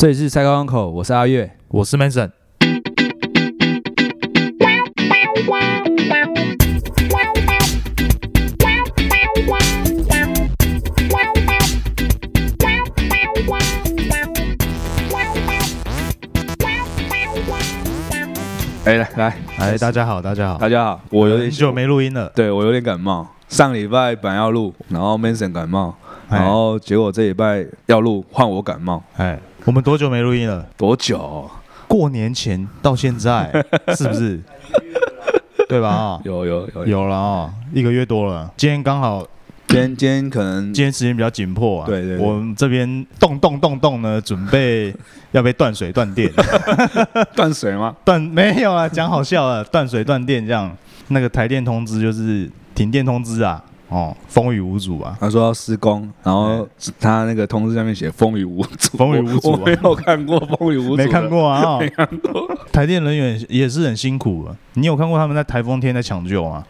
这里是赛高港口，我是阿月。我是 Mason。哎，来来，哎，大家好，大家好，大家好，我有点很久，没录音了。对我有点感冒。上礼拜本来要录，然后 Mason 感冒，哎然后结果这礼拜要录，换我感冒，哎，我们多久没录音了？多久？过年前到现在，是不是？对吧？啊，有有有有。有了啊，一个月多了。今天刚好，今天今天可能今天时间比较紧迫啊。对对对我们这边动动动动呢，准备要被断水断电，断水吗？断没有啊，讲好笑了，断水断电这样。那个台电通知就是停电通知啊，哦，风雨无阻啊。他说要施工，然后他那个通知上面写风雨无阻，风雨无阻啊我我没有看过风雨无阻，没看。过啊、哦没看过。台电人员也是很辛苦啊。你有看过他们在台风天在抢救吗？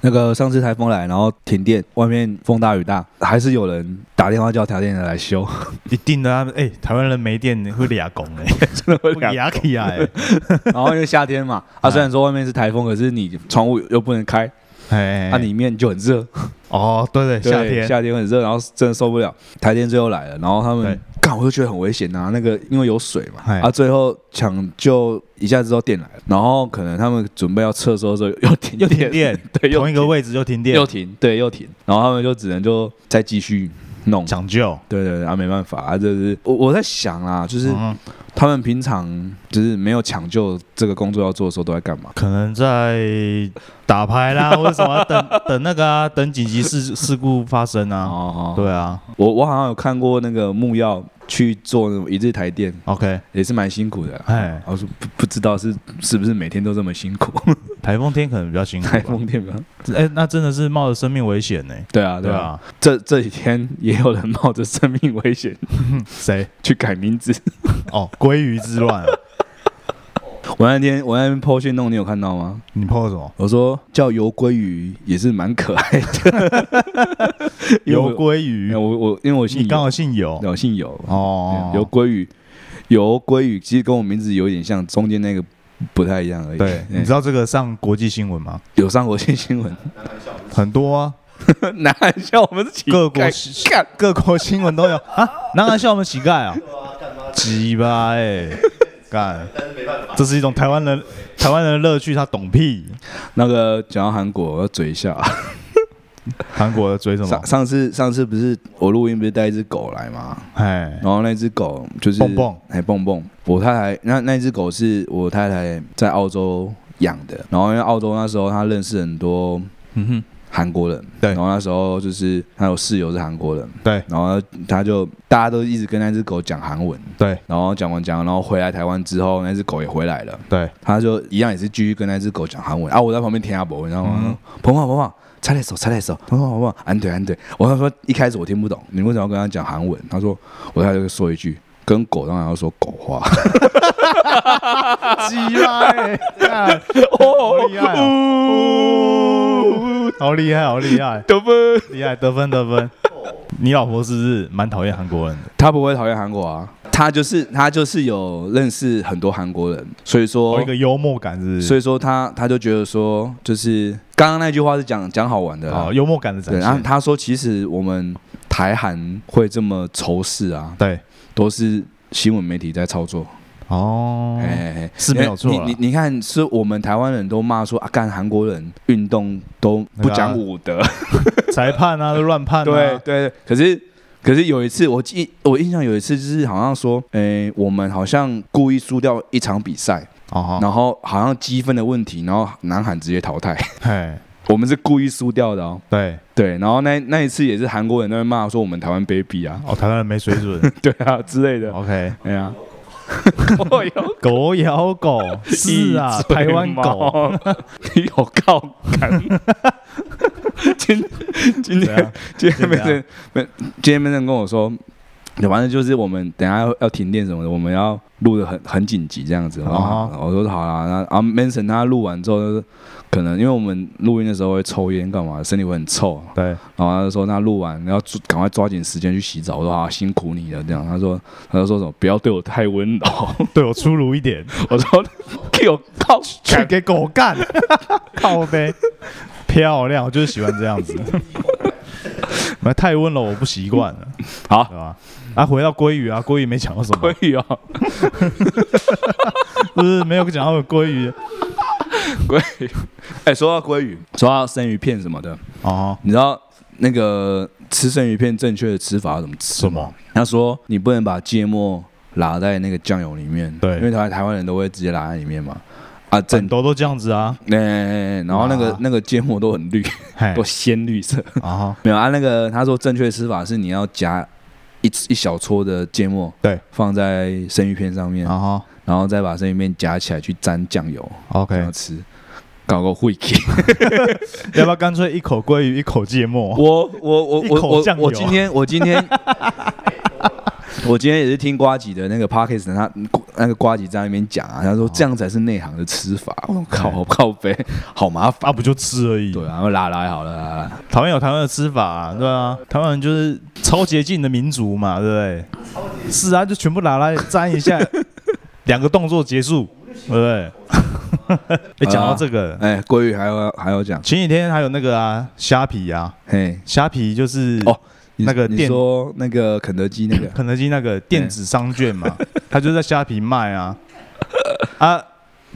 那个上次台风来，然后停电，外面风大雨大，还是有人打电话叫台电的来修，一定的啊！哎、台湾人没电会俩拱哎，真的会会俩起来欸。然后因为夏天嘛，啊，虽然说外面是台风，可是你窗户又不能开，哎，啊，里面就很热。哦，对对，夏天夏天很热，然后真的受不了。台电最后来了，然后他对们干，我就觉得很危险呐、那个因为有水嘛，哎啊，最后抢救一下之后电来了，然后可能他们准备要撤收的时候又停又停电，对，同一个位置就停电又，停，对，又停，然后他们就只能就再继续弄。抢救。对对对，啊，没办法啊，就是我我在想啊，就是嗯，他们平常就是没有抢救这个工作要做的时候都在干嘛？可能在打牌啦，或者什么等等那个啊，等紧急事事故发生啊。哦哦，对啊我我好像有看过那个木曜去做一日台电，，OK，也是蛮辛苦的。哎，我说不不知道是是不是每天都这么辛苦？台风天可能比较辛苦。台风天吧？哎，那真的是冒着生命危险呢。对啊，对啊。对啊，这这几天也有人冒着生命危险 谁？去改名字。哦，鲑鱼之乱啊。我那天我那天 po 线弄，你有看到吗？你碰什么？我说叫游鲑鱼也是蛮可爱的。游鲑鱼我，我因为我姓你刚好，姓游我姓游。哦。游鲑鱼，游鲑鱼其实跟我名字有点像，中间那个不太一样而已。对，你知道这个上国际新闻吗？有上国际新闻，很多啊，南韩笑我们是乞各国各国新闻都有 啊。南韩笑我们乞丐啊，鸡巴哎，干，这是一种台湾人台湾人的乐趣，他懂屁。那个讲到韩国，我要嘴一下。韩国的追什么？上？上次上次不是我录音不是带一只狗来吗？哎，然后那只狗就是蹦蹦，哎蹦蹦，我太太那那只狗是我太太在澳洲养的，然后因为澳洲那时候她认识很多嗯哼，韩国人，对。然后那时候就是她有室友是韩国人，对。然后她就大家都一直跟那只狗讲韩文，对。然后讲完讲，然后回来台湾之后，那只狗也回来了，对，他就一样也是继续跟那只狗讲韩文。啊，我在旁边听阿伯，你知道吗？嗯？鹏鹏鹏鹏，擦点手，擦点手，鹏鹏鹏鹏，安对安对。我他说一开始我听不懂，你为什么要跟他讲韩文？他说我太太就说一句，跟狗当然要说狗话。鸡巴哎，干好厉害哦，好厉害，好厉害，得分。厉害，得分得分。你老婆是不是蛮讨厌韩国人的？她不会讨厌韩国啊，他就是他就是有认识很多韩国人，所以说哦，一个幽默感是？所以说他他就觉得说，就是刚刚那句话是讲讲好玩的啊哦，幽默感的展现，然后。他说其实我们台韩会这么仇视啊，对，都是新闻媒体在操作。哦，哎是没有错你你你看，是我们台湾人都骂说啊，干韩国人运动都不讲武德。裁判啊，都乱判 对对，可是。可是有一次，我记我印象有一次，就是好像说，诶、我们好像故意输掉一场比赛，哦，然后好像积分的问题，然后南韩直接淘汰，嘿，我们是故意输掉的哦。对，对，然后那那一次也是韩国人在骂说我们台湾卑鄙啊，哦，台湾人没水准。对啊之类的。OK，哎呀，狗咬狗，是啊，台湾狗。你有靠感。今今天今天没人没今天没人跟我说，对，反正就是我们等下要要停电什么的，我们要录的很很紧急这样子。然后哦我说好啦，然后然后 Manson 他录完之后，就是可能因为我们录音的时候会抽烟干嘛，身体会很臭，对，然后他就说那录完要抓赶快抓紧时间去洗澡。我说啊辛苦你了这样。他说他就说什么不要对我太温柔。对我粗鲁一点，我说给我靠去给狗干，靠呗，漂亮，我就是喜欢这样子。那太温柔，我不习惯了，好对吧？啊，回到鲑鱼啊，鲑鱼没讲到什么，鲑鱼啊，不是没有讲到鲑鱼 鲑鱼。哎，说到鲑鱼，说到生鱼片什么的，哦，你知道那个吃生鱼片正确的吃法要怎么吃吗？他说你不能把芥末拉在那个酱油里面，对因为台台湾人都会直接拉在里面嘛。啊，很正，多都这样子啊，哎、然后那个哇那个芥末都很绿，都，鲜绿色。啊，没有啊，那个他说正确的吃法是你要夹一一小撮的芥末，对，放在生鱼片上面，然后然后再把生鱼片夹起来去沾酱油，OK，样吃，搞个会气。要不要干脆一口鲑鱼一口芥末？我我我我我我今天我今天我今天也是听瓜吉的那个 podcast，他那个瓜吉在那边讲啊，他说这样才是内行的吃法。我靠，好靠背，好麻烦。啊，不就吃而已。对啊，拉来好了。台湾有台湾的吃法、啊，对啊，台湾人就是超捷径的民族嘛，对不对？是啊，就全部拿来沾一下，两个动作结束，对不对？哎，讲到这个，哎，鲑鱼还要还要讲，前几天还有那个啊，虾皮啊，嘿，虾皮就是哦那个你说那个肯德基那个，肯德基那个电子商券嘛，他就在虾皮卖啊，啊，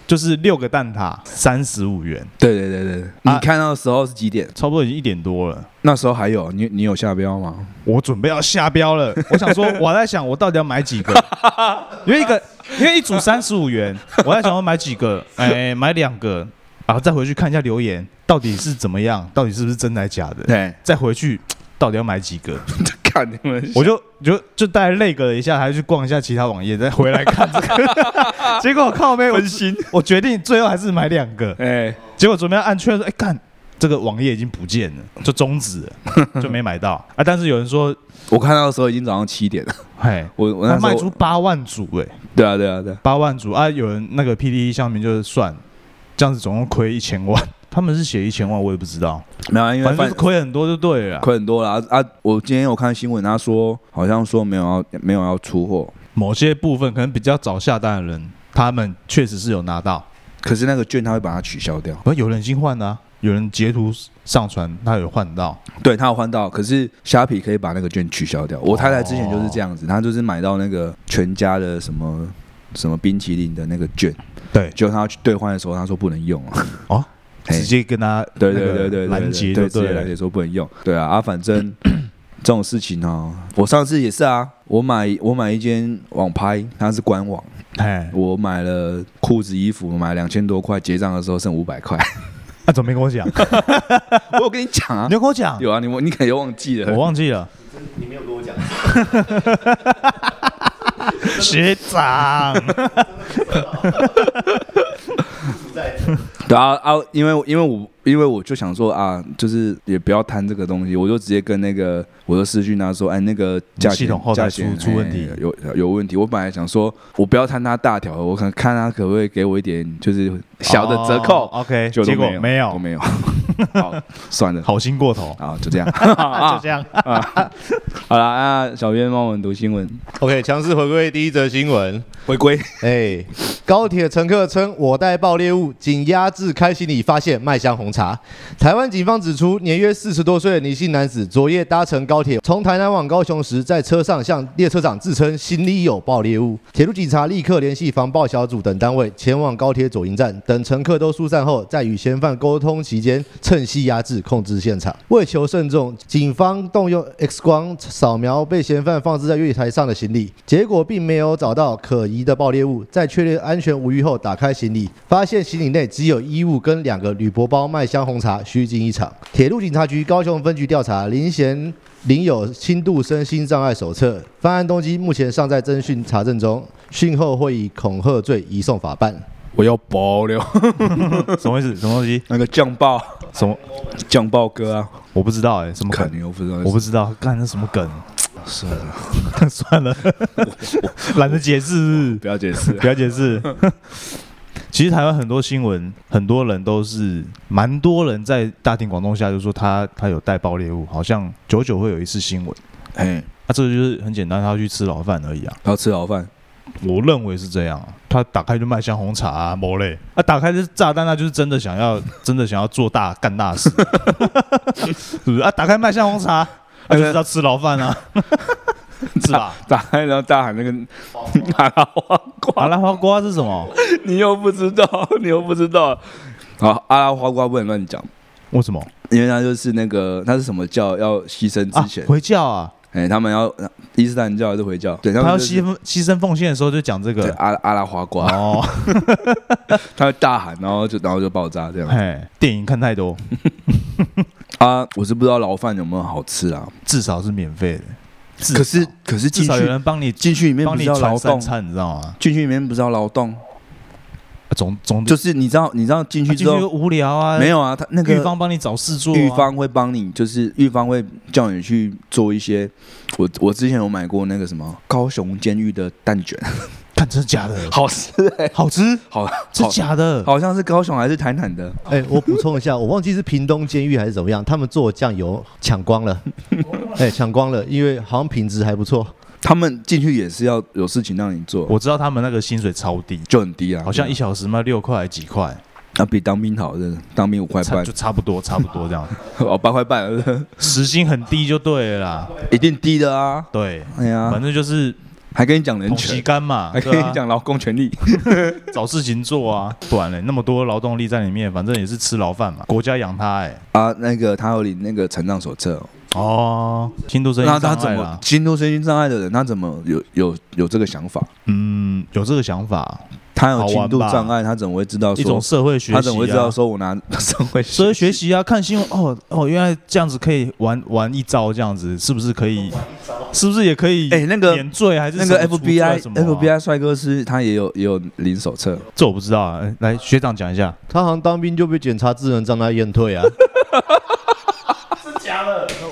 就是六个蛋挞三十五元，对对对对，对。啊。你看到的时候是几点？差不多已经一点多了。那时候还有？你你有下标吗？我准备要下标了，我想说，我在想我到底要买几个，因为一个，因为一组三十五元，我在想要买几个，哎，买两个，然后再回去看一下留言，到底是怎么样，到底是不是真的假的，对，再回去到底要买几个，看你们，我就就就大概累个了一下，还去逛一下其他网页，再回来看这个，结果靠背分心，我决定最后还是买两个，哎，结果准备要按确认说，哎，看这个网页已经不见了，就终止了，就没买到啊。但是有人说，我看到的时候已经早上七点了，嘿，我我那卖出，八万组哎、对啊对啊对啊，八万组啊！有人那个 PDE 上面就是算，这样子总共亏一千万。他们是写一千万，我也不知道，没有啊，因为反正亏很多就对了啊。亏很多了啊啊！我今天有看新闻，他说好像说没有要没有要出货，某些部分可能比较早下单的人，他们确实是有拿到，可是那个券他会把它取消掉。而有人已经换了啊、有人截图上传，他有换到。对他有换到，可是虾皮可以把那个券取消掉。我太太之前就是这样子，她就是买到那个全家的什么什么冰淇淋的那个券，对，结果她去兑换的时候，她说不能用啊。哦，直接跟他对那个对对对对，拦截对。直接拦截说不能用。对啊啊，反正 这种事情哦，我上次也是啊，我买我买一间网拍，它是官网，哎，我买了裤子衣服，买两千多块，结账的时候剩五百块。那怎么没跟我讲？我有跟你讲啊你，有跟我讲？有啊，你你可能忘记了。我忘记了。你没有跟我讲，学长，在 对啊啊，因为因为我因为我就想说啊，就是也不要贪这个东西，我就直接跟那个我的私讯他说，哎，那个价钱系统后台出出问题哎有有问题。我本来想说，我不要贪他大条的，我可能看他可不可以给我一点就是小的折扣，哦 OK，就结果没没有都，没有。好，算了，好心过头，啊，就这样，就这样啊。好了，那小编帮我们读新闻，OK，强势回归第一则新闻。回归。哎，高铁乘客称我带爆裂物，仅压制开行李发现麦香红茶。台湾警方指出，年约四十多岁的女性男子昨夜搭乘高铁从台南往高雄时，在车上向列车长自称行李有爆裂物。铁路警察立刻联系防爆小组等单位前往高铁左营站，等乘客都疏散后，在与嫌犯沟通期间，趁隙压制控制现场。为求慎重，警方动用 X 光扫描被嫌犯放置在月台上的行李，结果并没有找到可疑的爆裂物。在确认安全无虞后，打开行李，发现李内只有衣物跟两个铝箔包麦香红茶，虚惊一场。铁路警察局高雄分局调查，林贤领有轻度身心障碍手册，犯案动机目前尚在侦讯查证中，讯后会以恐吓罪移送法办。我要爆料，什么意思？什么东西？那个酱爆什么？酱爆哥啊，我不知道哎，什么肯梗？定我不知道，我不知道，干那什么梗？算了，算了，懒得解释不要解释。不要解释。其实台湾很多新闻，很多人都是蛮多人在大庭广众下就说他他有带爆裂物，好像久久会有一次新闻。哎，啊，这个就是很简单，他要去吃牢饭而已啊。要吃牢饭，我认为是这样啊。他打开就卖香红茶啊，某类。啊，打开是炸弹，那就是真的想要，真的想要做大干大事，是不是啊？打开卖香红茶，啊，就是要吃牢饭啊，是吧？打开然后大喊那个阿拉花瓜，阿拉花瓜是什么？你又不知道，你又不知道。好，阿拉花瓜不能乱讲，为什么？因为他就是那个他是什么教要牺牲啊之前，，回教啊，哎，他们要伊斯兰教还是回教？对，他他要们就是牺牲牺牲奉献的时候就讲这个。对阿阿拉花瓜，哦，他会大喊，然后就然后就爆炸这样。哎，电影看太多，啊，我是不知道牢饭有没有好吃啊。至少是免费的。至可是可是进去人帮你进去里面帮你不是要劳动，你知道吗？进去里面不是要劳动，啊总总就是你知道你知道进啊去之后无聊啊，没有啊，他那个玉芳帮你找事做啊，玉芳会帮你，就是玉芳会叫你去做一些。我我之前有买过那个什么高雄监狱的蛋卷，看真的假的？好吃哎、好吃？好是好假的？好像是高雄还是台南的，哎、我补充一下，我忘记是屏东监狱还是怎么样，他们做的酱油抢光了，哎、抢光了，因为好像品质还不错。他们进去也是要有事情让你做，我知道他们那个薪水超低，就很低啊，好像一小时卖六块还几块，啊比当兵好，真的当兵五块半就，差不多差不多这样，哦八块半，时薪很低就对了啦。一定低的啊。对，哎呀反，正就是还跟你讲人权，杆嘛，还跟你讲劳工权利，找事情做啊，不然嘞那么多劳动力在里面，反正也是吃牢饭嘛，国家养他哎。啊，那个他有领那个成长手册哦，哦，轻度身那心他怎么障碍啦，轻度身心障碍的人，他怎么有有有这个想法？嗯，有这个想法，他有轻度障碍，他怎么会知道一种说？社会学习、啊，他怎么会知道说我拿 社会社会学习啊？看新闻哦哦，原来这样子可以玩玩一招，这样子是不是可以？是不是也可以？哎那个免罪还是那个什么除罪 FBI 什么啊 FBI 帅哥是他也有也有领手册，这我不知道啊。哎来，学长讲一下。他好像当兵就被检查智能障碍验退啊。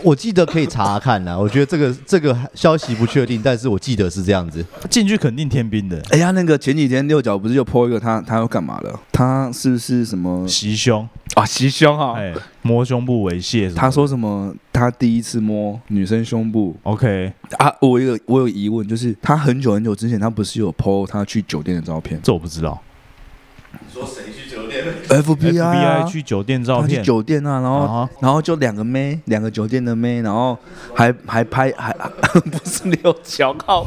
我记得可以查查看啦。我觉得这个这个消息不确定，但是我记得是这样子。进去肯定天兵的，哎呀，那个前几天六角不是又 po 一个他他要干嘛了？他是不是什么袭胸，啊袭胸啊？哎，摸胸部猥亵。他说什么？他第一次摸女生胸部 OK，啊！我有我有疑问，就是他很久很久之前，他不是有 po 他去酒店的照片这我不知道。？FBI 啊 FBI 去酒店照他去片，酒店啊，然后、啊然后就两个妹，两个酒店的妹，然后还还拍还 不是六小靠，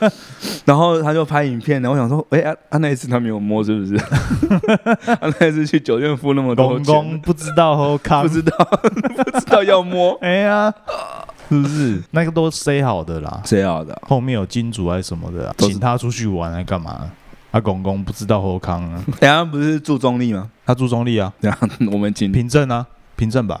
然后他就拍影片，然后我想说，哎、啊，啊那一次他没有摸是不是？他 那一次去酒店付那么多公钱，公不知道后康不，知道不知道要摸，哎呀，是不是？那个都 say 好的啦。谁要的啊？后面有金主还是什么的啊、都是请他出去玩还干嘛？他公公不知道侯康啊，等下不是住中立吗？他住中立啊，等下，我们请凭证啊，凭证吧。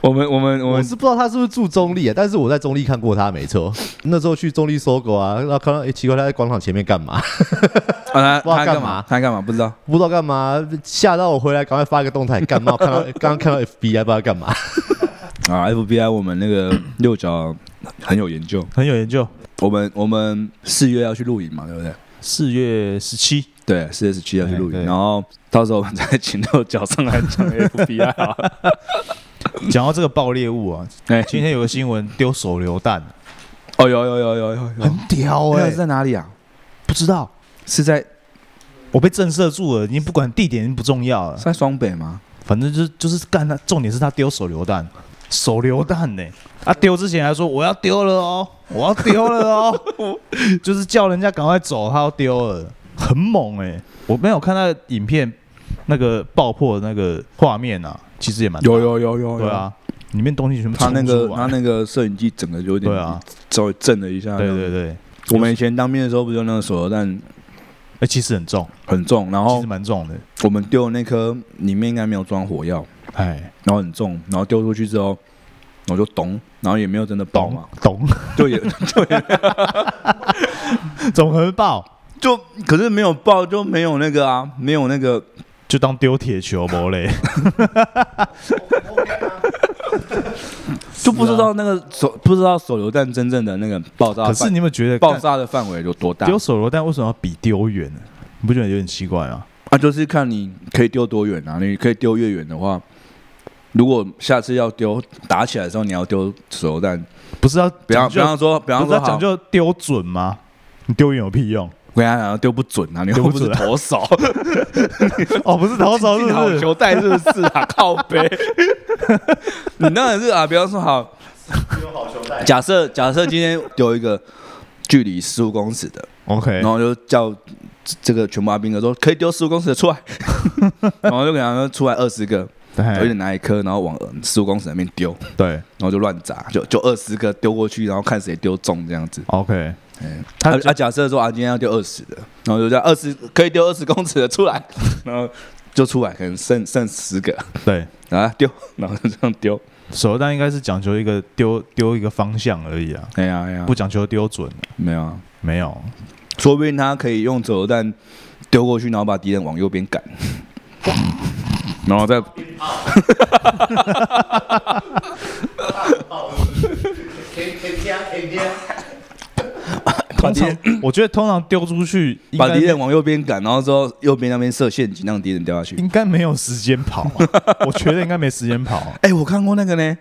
我们我们我们我是不知道他是不是住中立啊，但是我在中立看过他，没错。那时候去中立搜狗啊，然后看到，哎、奇怪，他在广场前面干嘛？啊，他不知道他干嘛他干嘛？不知道。不知道干嘛，吓到我回来，赶快发一个动态，干嘛？看到刚刚看到 FBI，不知道干嘛。啊，FBI 我们那个六角很有研究，很有研究。我们我们四月要去露营嘛，对不对？四月十七，对，四月十七要去露营，然后到时候我们再请到脚上来讲 FBI 啊。讲到这个爆猎物啊，哎，今天有个新闻丢手榴弹，哦，有有有有有有，很屌哎、在哪里啊？不知道，是在我被震慑住了。已经不管地点不重要了是，在双北吗？反正就是就是干他，重点是他丢手榴弹，手榴弹呢、啊丢之前还说我要丢了哦，我要丢了哦，就是叫人家赶快走，他要丢了，很猛哎、我没有看到影片那个爆破的那个画面啊，其实也蛮大有有有有，对，啊，里面东西全部他那个他那个摄影机整个有点对啊，稍微震了一下。对对。对，我们以前当兵的时候，不就那个手榴弹？哎、其实很重，很重，然后其实蛮重的，我们丢的那颗里面应该没有装火药，哎，然后很重，然后丢出去之后，我就咚，然后也没有真的爆嘛，懂，就也 就也 怎么可能爆？就可是没有爆，就没有那个啊，没有那个就当丢铁球不嘞？就不知道那个手不知道手榴弹真正的那个爆炸范，可是你有没有觉得爆干炸的范围有多大？丢手榴弹为什么要比丢远呢？你不觉得有点奇怪啊？啊，就是看你可以丢多远啊。你可以丢越远的话，如果下次要丢打起来的时候，你要丢手榴弹，不是要比方比方说，比方说讲，究丢准吗？你丢远有屁用？我跟他讲丢不准啊，你又不是丢不准啊投手，哦，不是投手是进好不是？球带是不是啊？靠背，你当然是啊。比方说好，假设假设今天丢一个距离十五公尺的，OK，然后就叫这个全部阿兵哥说可以丢十五公尺的出来，然后就给他们出来二十个，我就对拿一颗，然后往十五公尺那边丢，对。然后就乱砸，就就二十个丢过去，然后看谁丢中这样子。，OK，嗯，他他啊假设说啊今天要丢二十的，然后就这样二十可以丢二十公尺的出来，然后就出来，可能剩剩十个，对，然后丢，然后就这样丢。手榴弹应该是讲究一个丢丢一个方向而已啊，哎呀哎呀，不讲究丢准。没有啊，没有，说不定他可以用手榴弹丢过去，然后把敌人往右边赶，然后再 通常我觉得通常丢出去把敌人往右边赶，然后之后右边那边设陷阱，让敌人掉下去。应该没有时间跑啊，我觉得应该没时间跑 哎、我看过那个呢，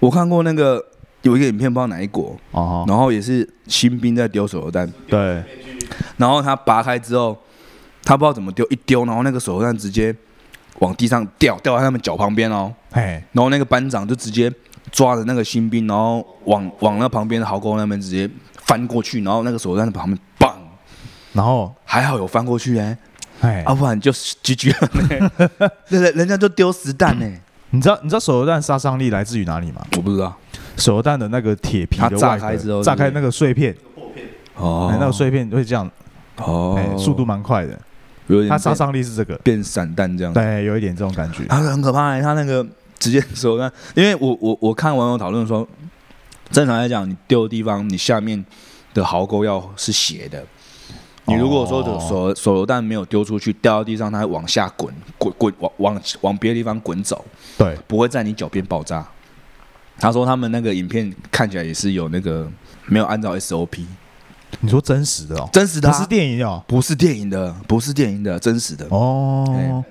我看过那个有一个影片，不知道哪一国，哦。然后也是新兵在丢手榴弹，对，然后他拔开之后，他不知道怎么丢，一丢，然后那个手榴弹直接往地上掉，掉在他们脚旁边哦，哎，然后那个班长就直接抓着那个新兵，然后往往那旁边的壕沟那边直接翻过去，然后那个手榴弹在旁边棒，然后？还好有翻过去哎、哎，要、不然就 GG 了欸，人人人家就丢实弹呢、你知道你知道手榴弹杀伤力来自于哪里吗？我不知道。手榴弹的那个铁皮它炸开之后炸开那个碎片，哦。哎，那个碎片会这样，哦。哎，速度蛮快的。有点他杀伤力是这个，变散弹这样。对，有一点这种感觉。他很可怕、欸，他那个直接手那，因为我我我看网友讨论说，正常来讲，你丢的地方，你下面的壕沟要是斜的。你如果说哦手手榴弹没有丢出去，掉到地上，它会往下滚，滚滚往往往别的地方滚走，对，不会在你脚边爆炸。他说他们那个影片看起来也是有那个没有按照 SOP，你说真实的哦，真实的、啊，不是电影哦。不是电影的，不是电影的，真实的。哦，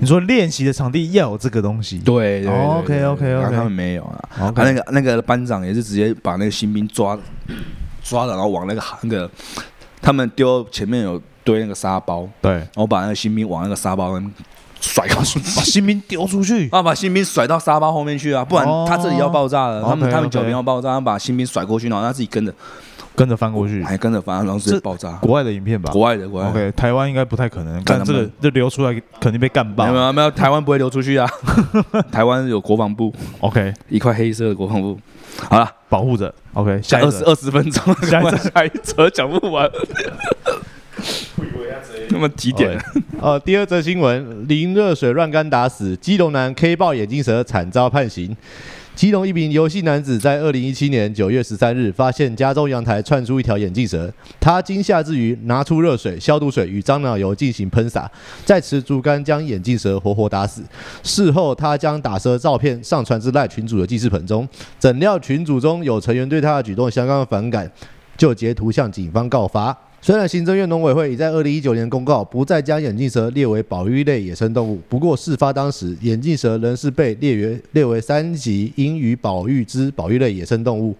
你说练习的场地要有这个东西，对对对哦对对 OK，OK，OK 然后他们没有啊。OK 他那个那个班长也是直接把那个新兵抓抓了，然后往那个那个他们丢前面有堆那个沙包，对，然后把那个新兵往那个沙包那边甩出去，把新兵丢出去，啊，把新兵甩到沙包后面去啊，不然哦。他这里要爆炸了，他们 OK，他们脚边要爆炸，他把新兵甩过去，然后他自己跟着跟着翻过去。还跟着翻，然后直接爆炸。国外的影片吧国外的国外的 OK，台湾应该不太可能，干但这个这流出来肯定被干爆没有。没有，台湾不会流出去啊，台湾有国防部，OK，一块黑色的国防部。好了，保护着。OK，下一个二十二十分钟，下一下一则讲不完。那么几点？呃，第二则新闻：淋热水乱干打死基隆男 K 爆眼镜蛇，惨遭判刑。基隆一名游戏男子在二零一七年九月十三日发现家中阳台窜出一条眼镜蛇，他惊吓之余拿出热水、消毒水与樟脑油进行喷洒，再持竹竿将眼镜蛇活活打死。事后，他将打蛇照片上传至赖群主的记事本中，怎料群主中有成员对他的举动相当反感，就截图向警方告发。虽然行政院农委会已在二零一九年公告不再将眼镜蛇列为保育类野生动物，不过事发当时，眼镜蛇仍是被列为列为三级应予保育之保育类野生动物，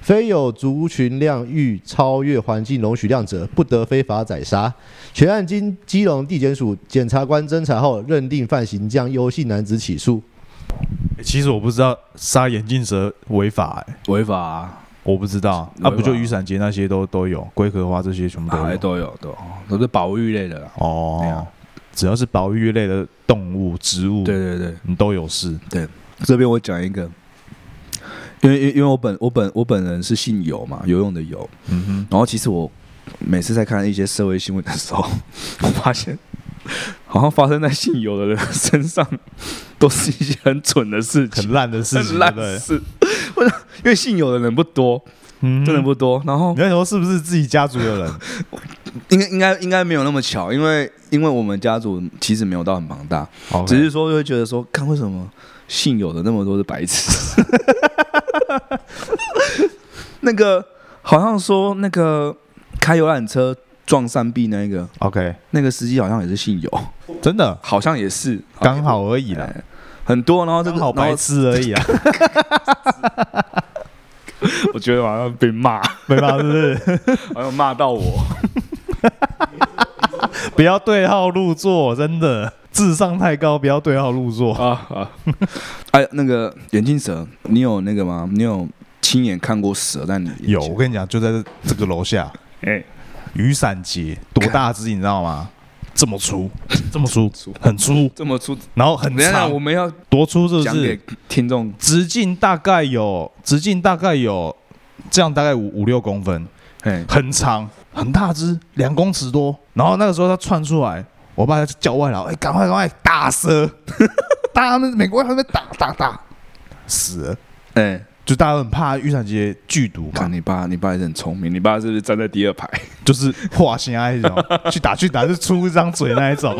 非有族群量欲超越环境容许量者，不得非法宰杀。全案经基隆地检署检察官侦查后，认定犯行，将优姓男子起诉。其实我不知道杀眼镜蛇违法，哎，违法啊，我不知道。那啊，不就雨伞节那些都都有，龟壳花这些全部都哎有。都有都有都是保育类的啦。哦啊，只要是保育类的动物、植物，对对对，你都有事。对这边我讲一个，因为因为因为我本我本我本人是姓游嘛，游泳的游。嗯哼，然后其实我每次在看一些社会新闻的时候，我发现 好像发生在姓游的人身上，都是一些很蠢的事情很。烂的事情，很烂事，我 想因为姓游的人不多，嗯真的。不多。然后你在说是不是自己家族的人？应该应该应该没有那么巧，因为因为我们家族其实没有到很庞大只是说就会觉得说，看为什么姓有的那么多是白痴。那个好像说那个开游览车撞山壁那个 OK，那个司机好像也是姓尤，真的好像也是刚好而已啦，哎很多，然后这个好白痴而已啊，我觉得好像被骂，被骂？是不是？好像骂到我。不要对号入座，真的智商太高，不要对号入座。啊啊！哎，那个眼镜蛇，你有那个吗？你有亲眼看过蛇在你有，我跟你讲，就在这这个楼下，哎，雨伞节多大只，你知道吗？这么粗，这么粗，很粗，这么粗，然后很长我，们要多粗是不是？听众。直径大概有，直径大概有这样大概五五六公分，哎，很长，很大只，两公尺多。然后那个时候它窜出来，我爸就叫外劳，哎、赶快赶快打蛇，大家他们美国人还在打打打，死了。哎，就大家都很怕雨伞节剧毒嘛看，你爸，你爸也是很聪明，你爸是不是站在第二排？就是画心啊那种，去打去打就出一张嘴那一种，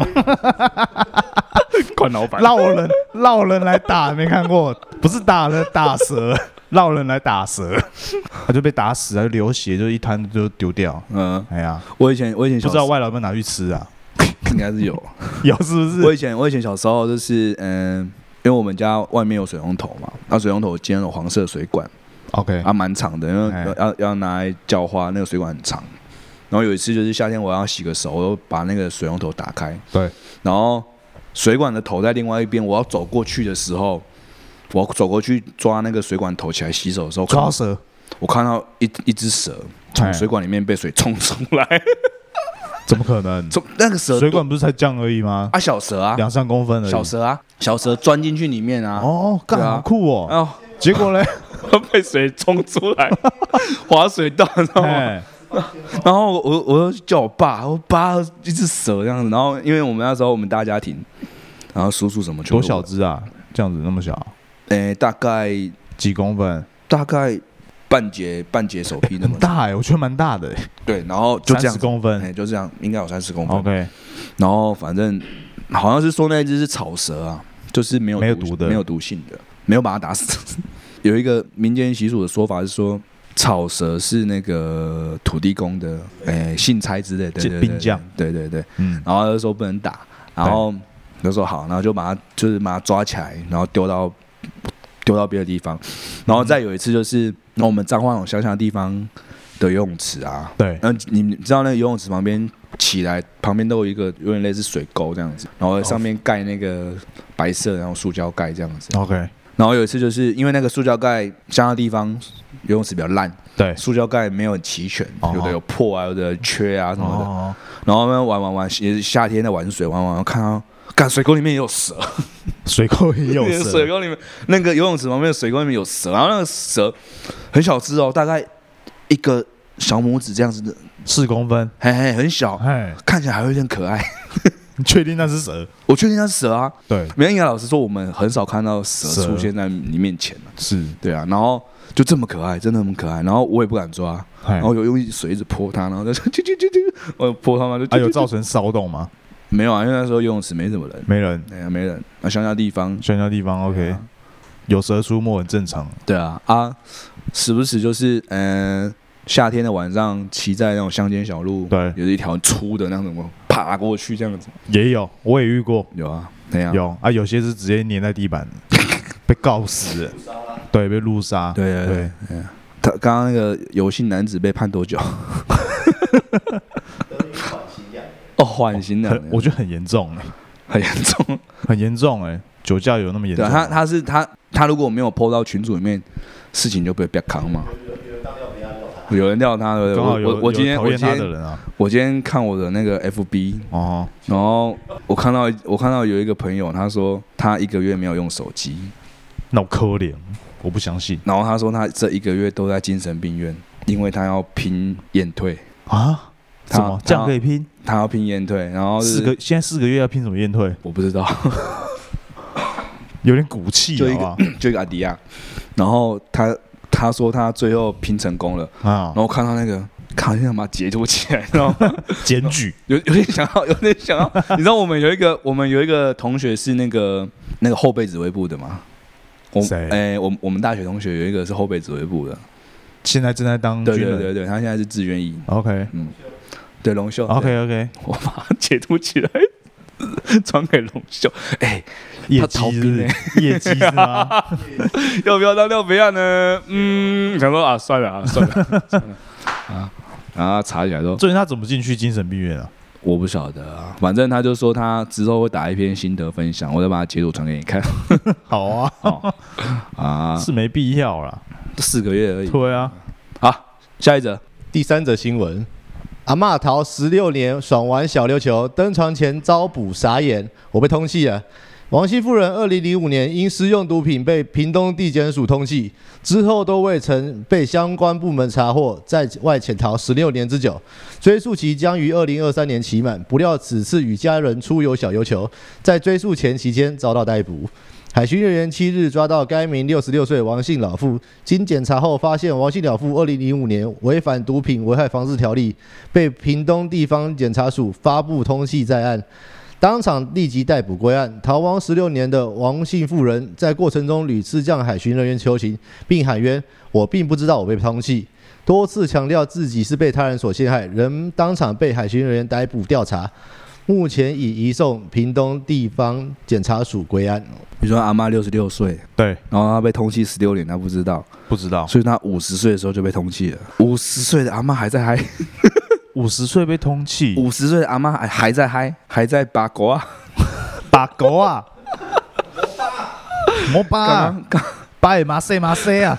关老板绕人绕人来打，没看过？不是打人打蛇，绕人来打蛇，他就被打死了，就流血，就一滩就丢掉。嗯，哎呀，我以前我以前不知道外劳有没有拿去吃啊？应该是有。有是不是？我以前我以前小时候就是嗯，因为我们家外面有水龙头嘛，那水龙头兼有黄色水管，OK，啊蛮长的，因为哎。要要要拿来浇花，那个水管很长。然后有一次就是夏天我要洗个手，我又把那个水龙头打开，对，然后水管的头在另外一边，我要走过去的时候，我走过去抓那个水管头起来洗手的时候，抓蛇，我看到一一只蛇从哎。水管里面被水冲出来，怎么可能？从那个蛇水管不是才这样而已吗？啊小蛇啊，两三公分而已。小蛇啊，小蛇钻进去里面啊，哦，干对啊好酷哦！哦，结果嘞，被水冲出来，滑水道，你知道吗？哎，然后我我我就叫我爸，我爸一只蛇这样子，然后因为我们那时候我们大家庭，然后叔叔什么全部多小？只啊？这样子那么小，诶、大概几公分？大概半截半截手臂那么很大哎，我觉得蛮大的哎，对，然后就这样30公分哎、就这样，应该有三十公分。OK，然后反正好像是说那一只是草蛇啊，就是没有没有毒的。没有毒性的，没有把它打死。有一个民间习俗的说法是说，草蛇是那个土地公的诶、信差之类的，对对对兵将，对对对。嗯，然后就说不能打，然后就说好，然后就把它就是把它抓起来，然后丢到丢到别的地方，然后再有一次就是，那我们彰化那种乡下的地方的游泳池啊，对，然后你们知道那个游泳池旁边起来旁边都有一个有点类似水沟这样子，然后上面盖那个白色然后塑胶盖这样子，OK，然后有一次就是因为那个塑胶盖乡下地方游泳池比较烂，对，塑胶盖没有很齐全，哦。有的有破啊，有的缺啊什么的。哦，然后呢玩玩玩，也是夏天在玩水，玩玩玩看到，干水沟里面也有蛇，水沟也有水，沟里面那个游泳池旁边的水沟里面有蛇，然后那个蛇很小只哦，大概一个小拇指这样子的，四公分，嘿嘿，很小，哎，看起来还有点可爱。你确定那是蛇？我确定那是蛇啊，对，没应该老师说，我们很少看到蛇蛇。出现在你面前啊。是，对啊，然后就这么可爱，真的很可爱，然后我也不敢抓，哎然，后有用水一直泼它，然后就啾啾啾啾，我泼它嘛，就啊，有造成骚动吗？没有啊？因为那时候游泳池没什么人，没人，哎呀没人，那乡下地方。乡下地方 OK，有蛇出没很正常。对啊啊，时不时就是嗯、呃夏天的晚上骑在那种乡间小路，对。有一条粗的那种爬过去这样子，也有，我也遇过，有啊，那样有啊，有些是直接粘在地板，被告死。了，对，被路杀，对对对。对，他刚刚那个有姓男子被判多久？哦，缓刑两年，很我觉得很严重哎，很严重。很严重哎，酒驾有那么严重他他是他他如果没有 PO 到群组里面，事情就不会被扛嘛。有人钓他的，我我我今天我今天我今天看我的那个 FB，哦，然后我看到我看到有一个朋友，他说他一个月没有用手机，那我可怜，我不相信。然后他说他这一个月都在精神病院，因为他要拼验退，啊，他这样可以拼？他要拼验退，然后四个现在四个月要拼什么验退？我不知道，有点骨气，就一个就一个阿迪亚，然后他他说他最后拼成功了，啊然，后看到那个。看，想把它截图起来，你知道吗？检举 有有点想要，有点想要。你知道我们有一个，我们有一个同学是那个那个后备指挥部的嘛？我谁哎、我我们大学同学有一个是后备指挥部的，现在正在当对。对对对，他现在是志愿役，OK 嗯对龙秀 OK OK，我把它截图起来，传给龙秀。哎、业他逃绩业绩是吗？要不要当廖培亚呢？嗯，想说啊，算了啊，算了，算了 啊。然后他查起来说，最近他怎么进去精神病院啊？我不晓得啊，反正他就说他之后会打一篇心得分享，我再把它截图传给你看。好啊，哦，啊，是没必要啦。四个月而已。对啊，好，下一则，第三则新闻：阿嬷逃十六年，爽玩小琉球，登船前遭捕，傻眼，我被通缉了。王姓妇人二零零五年因私用毒品被屏东地检署通缉，之后都未曾被相关部门查获，在外潜逃十六年之久，追诉期将于二零二三年期满。不料此次与家人出游小琉球，在追诉前期间遭到逮捕。海巡人员七日抓到该名六十六岁王姓老妇，经检查后发现王姓老妇二零零五年违反毒品危害防治条例，被屏东地方检察署发布通缉在案，当场立即逮捕归案。逃亡十六年的王姓妇人在过程中屡次向海巡人员求情，并喊冤：“我并不知道我被通缉。”多次强调自己是被他人所陷害，仍当场被海巡人员逮捕调查。目前已移送屏东地方检察署归案。你说阿妈六十六岁，对，然后她被通缉十六年，她不知道，不知道。所以她五十岁的时候就被通缉了。五十岁的阿妈还在嗨，五十岁被通缉，五十岁的阿妈还还在嗨，还在八卦啊。把狗啊，莫巴刚啊，刚巴马塞马塞啊，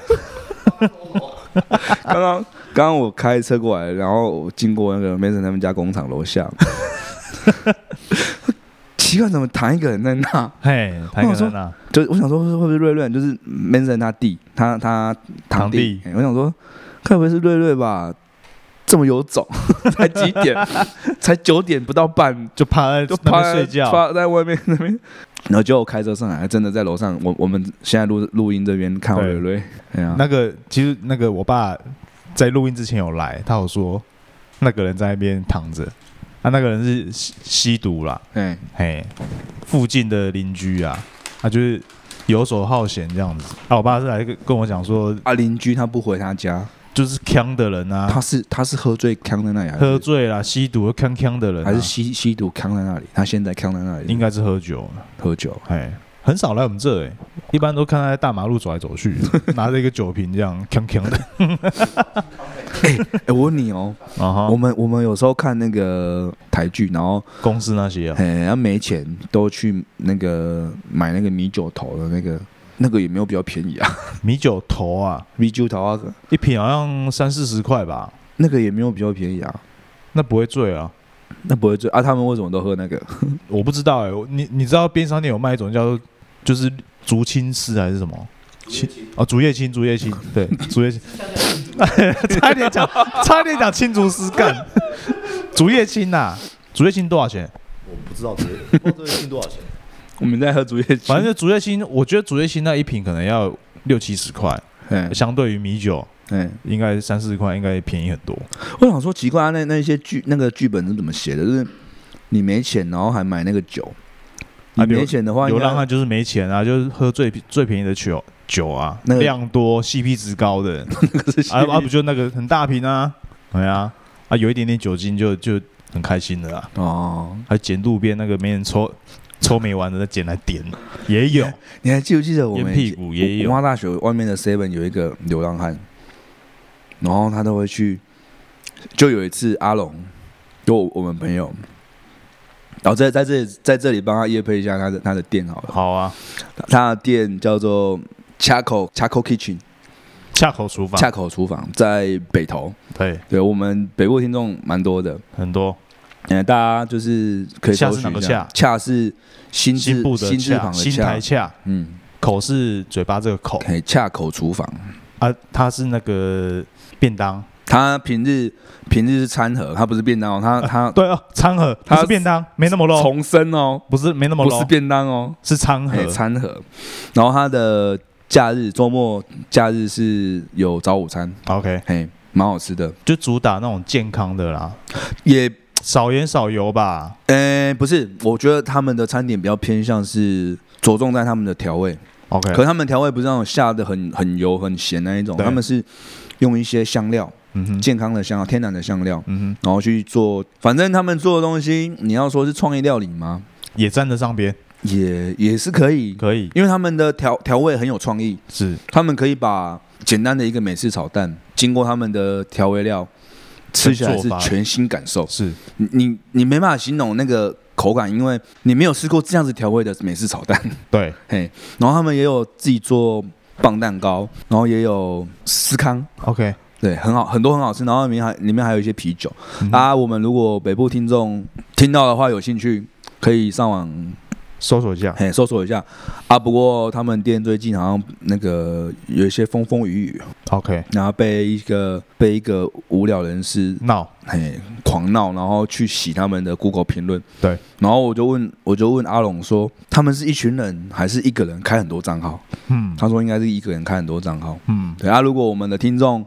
刚刚 刚刚我开车过来，然后我经过那个 Mason 他们家工厂楼下，奇怪，怎么躺一个人在那？嘿，台我说个人啊，就我想说会不会瑞瑞就是 Mason 他弟，他他堂弟。我想说，该不会是瑞瑞吧？这么有种，才几点？才九点不到半，就趴在就趴在睡觉，趴在外面那边。然后结果我开车上来，真的在楼上。我我们现在录录音这边看到瑞瑞，哎呀，那个其实那个我爸在录音之前有来，他有说那个人在那边躺着，啊，那个人是吸吸毒啦，哎，嘿，附近的邻居啊，他就是游手好闲这样子。啊，我爸是来跟跟我讲说，啊，邻居他不回他家，就是呛的人啊，他是他是喝醉扛在那里，还是喝醉啦、吸毒、呛呛的人、啊，还是吸吸毒扛在那里？他现在扛在那里，应该是喝酒了，喝酒。哎，很少来我们这哎、一般都看他在大马路走来走去，拿着一个酒瓶这样呛呛的。哎，我问你哦，啊哈我，们我们有时候看那个台剧，然后公司那些啊，哎，然后没钱都去那个买那个米酒头的那个，那个也没有比较便宜啊，米酒头啊，米酒头啊，一瓶好像三四十块吧，那个也没有比较便宜啊，那不会醉啊。那不会醉啊？他们为什么都喝那个？我不知道哎、我你你知道边商店有卖一种叫做就是竹青丝还是什么？青哦，竹叶青，竹叶青，对，竹叶青，差点讲，差点讲青竹丝干，竹叶青呐，竹叶青多少钱？我不知道竹叶，不知道这个斤多少钱。我们在喝竹叶青，反正就竹叶青，我觉得竹叶青那一瓶可能要六七十块，哎相对于米酒嗯，应该三四十块，应该便宜很多。我想说奇怪啊，那那些剧那个剧本是怎么写的？就是你没钱，然后还买那个酒。你啊没钱的话，流浪汉就是没钱啊，就是喝最最便宜的酒酒啊，那个量多，CP 值高的，那个是啊啊不就那个很大瓶啊，对啊，啊有一点点酒精就就很开心的啦，哦。还捡路边那个没人抽抽没完的再捡来点，也有，你还记不记得我们烟屁股也有。文化大学外面的 Seven 有一个流浪汉，然后他都会去。就有一次阿龙，就我我们朋友，然后在在这里在这里帮他夜配一下他的他的店好了，好啊，他的店叫做恰口恰口 Kitchen 恰口厨房，恰口厨房，在北投。对，对我们北部听众蛮多的，很多。嗯，大家就是可以恰搜寻一下。是哪个恰？恰是心字新部的恰，心字旁的新台恰，嗯，口是嘴巴这个口。可以恰口厨房。啊，它是那个便当，他平日平日是餐盒，他不是便当哦，他他对哦，餐盒，它是便当，没那么 low，重生哦，不是没那么不是 low，便当哦，是餐盒。哎，，餐盒。然后他的假日周末假日是有早午餐，OK，嘿，蛮好吃的，就主打那种健康的啦，也少盐少油吧。呃不是，我觉得他们的餐点比较偏向是着重在他们的调味，OK，可是他们调味不是那种下的很很油很咸那一种，他们是用一些香料，健康的香料、天然的香料，然后去做。反正他们做的东西，你要说是创意料理吗？也站得上边，也也是可以，可以。因为他们的调调味很有创意，是。他们可以把简单的一个美式炒蛋，经过他们的调味料，吃起来是全新感受。是。你你你没办法形容那个口感，因为你没有吃过这样子调味的美式炒蛋。对，嘿，然后他们也有自己做棒蛋糕，然后也有司康，OK，对，很好，很多很好吃。然后里面还里面还有一些啤酒、嗯啊。我们如果北部听众听到的话，有兴趣可以上网搜索一下，嘿搜索一下啊。不过他们店最近好像那个有一些风风雨雨，OK，然后被一个被一个无聊人士闹嘿狂闹，然后去洗他们的 Google 评论。对，然后我就问我就问阿龙说，他们是一群人还是一个人开很多账号？嗯他说应该是一个人开很多账号。嗯，对啊，如果我们的听众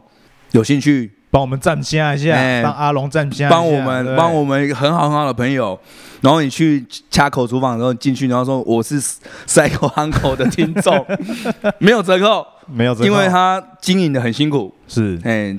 有兴趣，帮我们站下一下，哎。帮阿龙站下下，帮我们帮我们一个很好很好的朋友，然后你去掐口厨房的时候进去，然后说我是 Cycle Uncle 的听众，没有折扣，没有折扣，因为他经营的很辛苦，是。哎，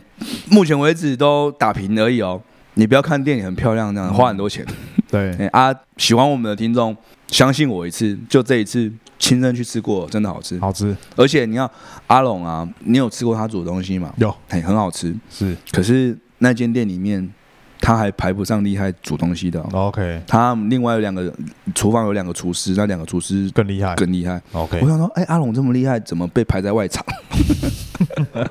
目前为止都打平而已哦。你不要看店里很漂亮，这样花很多钱。对。哎啊，喜欢我们的听众，相信我一次，就这一次亲身去吃过，真的好吃。好吃，而且你要阿龙啊，你有吃过他煮的东西吗？有哎，很好吃。是可是那间店里面，他还排不上厉害煮东西的哦、OK，他另外有两个厨房有两个厨师，那两个厨师更厉害更厉害。OK，我想说，哎，阿龙这么厉害，怎么被排在外场？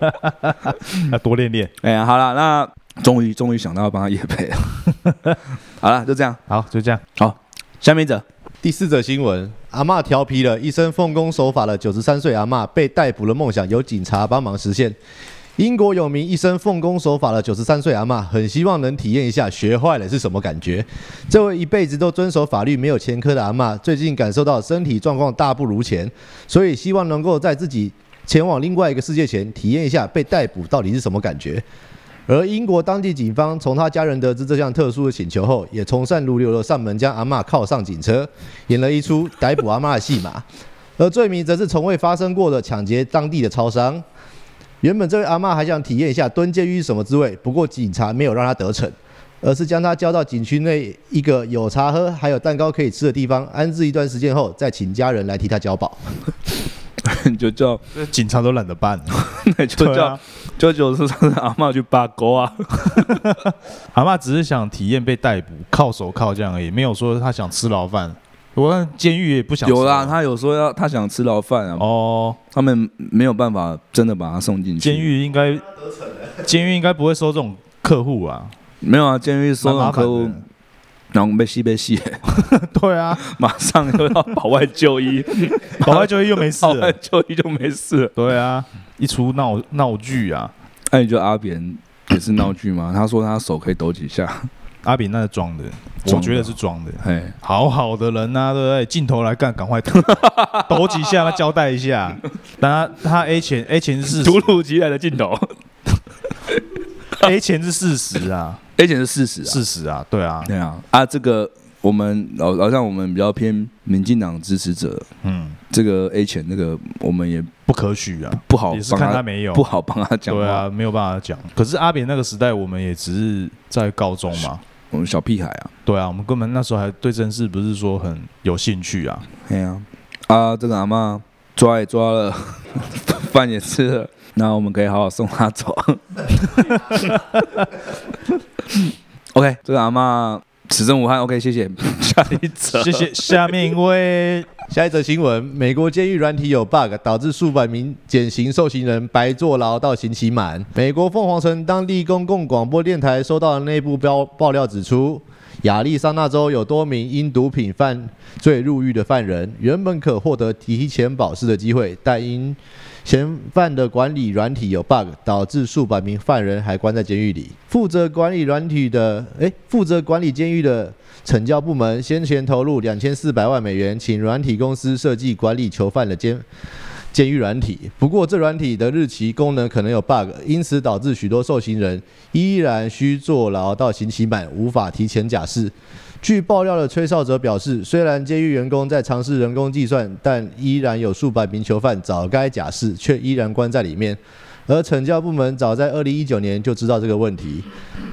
要多练练。哎呀，好了，那终于终于想到要帮他夜配了。好了，就这样。好，就这样。好下面一则，第四则新闻：阿嬷调皮了，一生奉公守法的九十三岁阿嬷被逮捕的梦想由警察帮忙实现。英国有名一生奉公守法的九十三岁阿嬷，很希望能体验一下学坏了是什么感觉。这位一辈子都遵守法律、没有前科的阿嬷，最近感受到身体状况大不如前，所以希望能够在自己前往另外一个世界前，体验一下被逮捕到底是什么感觉。而英国当地警方从他家人得知这项特殊的请求后，也从善如流的上门将阿嬷铐上警车，演了一出逮捕阿嬷的戏码。而罪名则是从未发生过的抢劫当地的超商。原本这位阿嬷还想体验一下蹲监狱是什么滋味，不过警察没有让他得逞，而是将他交到景区内一个有茶喝还有蛋糕可以吃的地方安置一段时间后，再请家人来替他交保。就叫警察都懒得办，就叫对啊就九十三的阿嬷去扒沟啊。阿妈只是想体验被逮捕、靠手铐这样而已，没有说他想吃牢饭。我看监狱也不想吃有啦，啊他有说要他想吃牢饭啊，哦，他们没有办法真的把他送进去。监狱应该，监狱应该不会收这种客户啊。没有啊，监狱收蛮麻烦到客户的，然后被吸被吸，对啊，马上又要保外就医，保外就医又没事保外了。就医就没事了。对啊，一出闹闹剧啊，那你觉得阿扁也是闹剧吗？他说他手可以抖几下，阿扁那是装的，我觉得是装的。嘿，好好的人呐、对不对？镜头来干，赶快抖抖几下，他交代一下。但他他 A 钱 A 钱是突如其来的镜头，A 钱是事实啊，，A 减是事实啊，事实啊，对啊，对啊，啊，这个我们老老像我们比较偏民进党支持者，嗯，这个 A 钱那个我们也不可取啊，不好也是帮他看他没有不。好帮他讲话，对啊，没有办法讲。可是阿扁那个时代，我们也只是在高中嘛。我们小屁孩啊，对啊，我们根本那时候还对这件事不是说很有兴趣啊。对啊，啊，这个阿妈抓也抓了，饭也吃了，那我们可以好好送他走。OK，这个阿嬷此生无憾。OK，谢谢。下一则，谢谢。下面一位，下一则新闻：美国监狱软体有 bug，导致数百名减刑受刑人白坐牢到刑期满。美国凤凰城当地公共广播电台收到的内部标爆料指出，亚利桑那州有多名因毒品犯罪入狱的犯人，原本可获得提前保释的机会，但因嫌犯的管理软体有 bug，导致数百名犯人还关在监狱里。负责管理软体的，诶，负责管理监狱的惩教部门先前投入两千四百万美元，请软体公司设计管理囚犯的监监狱软体。不过这软体的日期功能可能有 bug，因此导致许多受刑人依然需坐牢到刑期满，无法提前假释。据爆料的吹哨者表示，虽然监狱员工在尝试人工计算，但依然有数百名囚犯早该假释，却依然关在里面。而惩教部门早在二零一九年就知道这个问题。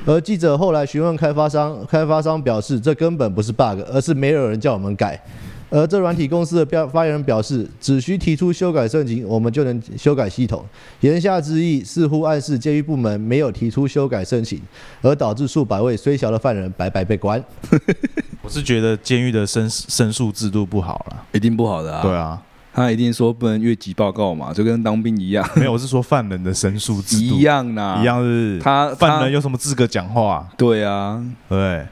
而记者后来询问开发商，开发商表示这根本不是 bug，而是没有人叫我们改。而这软体公司的标发言人表示，只需提出修改申请，我们就能修改系统。言下之意，似乎暗示监狱部门没有提出修改申请，而导致数百位虽小的犯人白白被关。我是觉得监狱的申申诉制度不好了。一定不好的啊。对啊，他一定说不能越级报告嘛，就跟当兵一样，没有，我是说犯人的申诉制度一样呐，一。样是他犯人有什么资格讲话？对啊，对，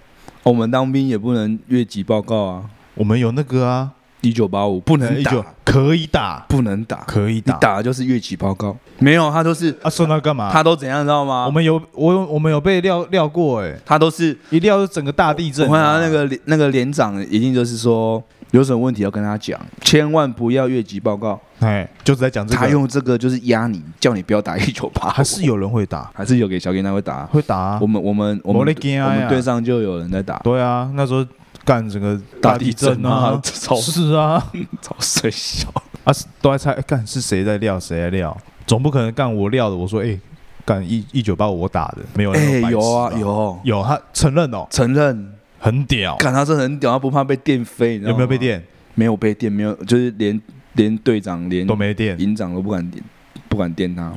我们当兵也不能越级报告啊，我们有那个啊，一九八五不能打，可以打，不能打，可以打，打的就是越级报告。没有，他都是啊，说那干嘛？他都怎样，你知道吗？我们有我有我们有被撂撂过哎，他都是一撂就整个大地震啊。我看他那个连那个连长一定就是说有什么问题要跟他讲，千万不要越级报告。哎，就是在讲这个他，用这个就是压你，叫你不要打一九八，还是有人会打，还是有给小给他会打。会打啊我。们我们我们没在惊啊我们队上就有人在打对啊，那时候干整个大地地震啊啊，，超是啊，超水小。啊都在猜哎干是谁在撂谁在撂，总不可能干我撂的。我说哎，干一一九八我打的，没有哎，有啊有有，他承认哦，承认，很屌，干他真的很屌，他不怕被电飞，有没有被？电？没有被电，没有，就是连连队长连都没电，营长都不敢电，不敢电他，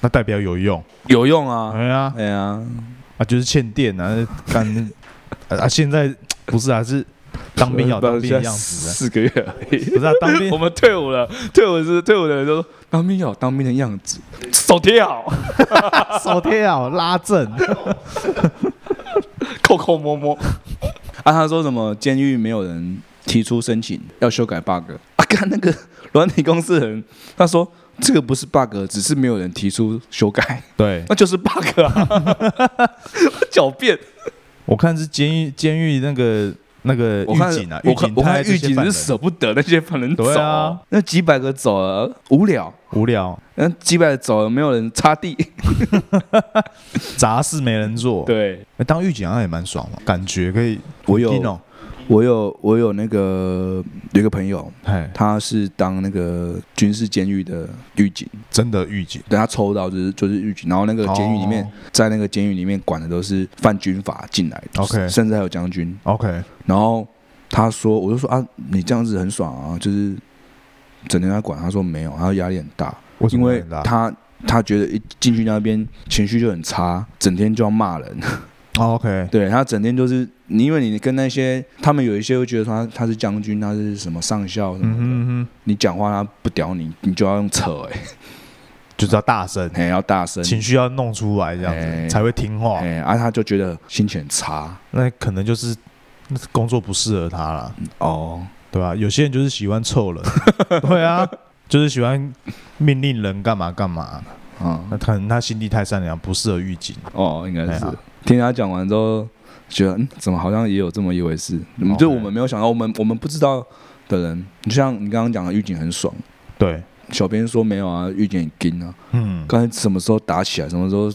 那代表有用。有用啊！哎呀哎呀，啊，就是欠电啊，干啊 啊！现在不是啊，是当兵要 当兵的样子啊，四个月而已。不是啊，当兵 我们退伍了，退伍是退伍的人都说当兵要当兵的样子，手贴好，手贴好，拉正，扣扣摸摸。啊，他说什么监狱没有人提出申请要修改 bug 啊？看那个软体公司的人，他说这个不是 bug，只是没有人提出修改，对那就是 bug 啊！狡辩。我看是监狱监狱那个那个狱警啊，我狱警我看狱警是舍不得那些犯人走啊，那几百个走了无聊，无聊，那几百个走了没有人擦地，杂事没人做。对。哎，当狱警好像也蛮爽嘛，感觉可以。我有我有我有那个有一个朋友，哎，他是当那个军事监狱的狱警，真的狱警，等他抽到就是就是狱警，然后那个监狱里面，哦在那个监狱里面管的都是犯军法进来的 OK 甚至还有将军。OK，然后他说，我就说啊，你这样子很爽啊，就是整天在管。他说没有，他压力很大，为因为他他觉得一进去那边情绪就很差，整天就要骂人。哦 OK，对他整天就是你，因为你跟那些他们有一些会觉得说他他是将军，他是什么上校什么的，嗯哼哼，你讲话他不屌你，你就要用扯哎、就是要大声，欸，要大声，情绪要弄出来，这样哎子才会听话。哎、啊他就觉得心情很差那可能就是那工作不适合他了，哦，对吧？有些人就是喜欢臭人，对啊，就是喜欢命令人干嘛干嘛。嗯那可能他心地太善良，不适合狱警。哦，应该是、哎呀听他讲完之后，觉得嗯，怎么好像也有这么一回事？就我们没有想到，我们我们不知道的人，你就像你刚刚讲的，狱警很爽。对，小编说没有啊，狱警很硬啊。嗯，刚才什么时候打起来，什么时候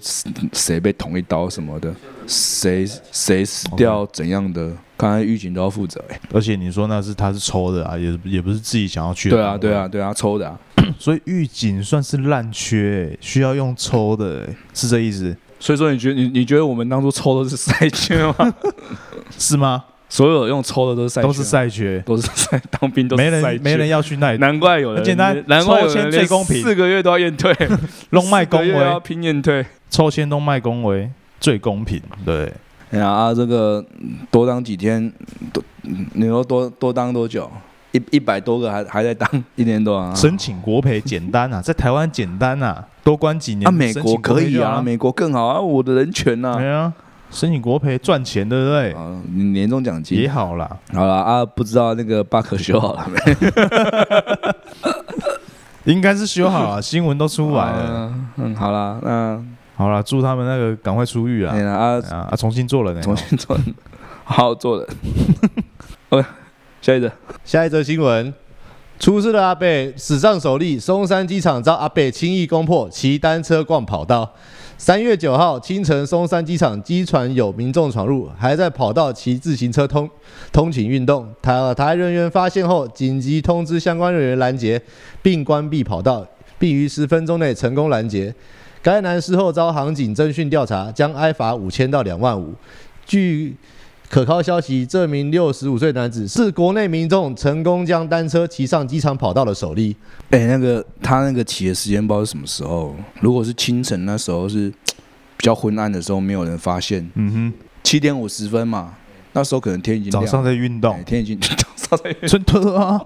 谁被捅一刀什么的，谁谁死掉怎样的，刚才狱警都要负责、欸。而且你说那是他是抽的啊，也也不是自己想要去。对啊，对啊，，对啊，抽的啊。所以狱警算是烂缺、欸需要用抽的、欸是这意思所以说，你觉得你你觉得我们当初抽的是赛缺吗？是吗？所有用抽的都是赛缺，都是赛缺，都是赛当兵都是没人没人要去那里难怪有人很简单难怪有人最公平四个月都要验退，弄卖恭维要，拼验退。抽签都卖恭维，最公平。对，哎呀啊，这个嗯多当几天，多嗯你说多多当多久？一一百多个还还在当 一年多啊？申请国赔简单啊，在台湾简单啊，多关几年。啊，美国可以啊，美国更好啊，我的人权呐、对啊，申请国赔赚钱，对不对？啊，你年终奖金也好啦，好啦啊，不知道那个巴克修好了没？应该是修好了，新闻都出来了。啊嗯，好啦，那好了，祝他们那个赶快出狱啊啊，啊啊，重新做人呢。重新做人，好好做人。OK，下一则，下一则新闻：出事的阿贝史上首例，松山机场遭阿贝轻易攻破，骑单车逛跑道。三月九号清晨，松山机场机船有民众闯入，还在跑道骑自行车通通勤运动。台台人员发现后，紧急通知相关人员拦截，并关闭跑道，并于十分钟内成功拦截。该男事后遭航警侦讯调查，将挨罚五千到两万五。据可靠消息，这名六十五岁男子是国内民众成功将单车骑上机场跑道的首例。哎、那个他那个骑的时间不知道是什么时候，如果是清晨那时候是比较昏暗的时候，没有人发现，嗯哼。七点五十分嘛，那时候可能天已经早上在运动。哎，天已经 早上在运动。啊，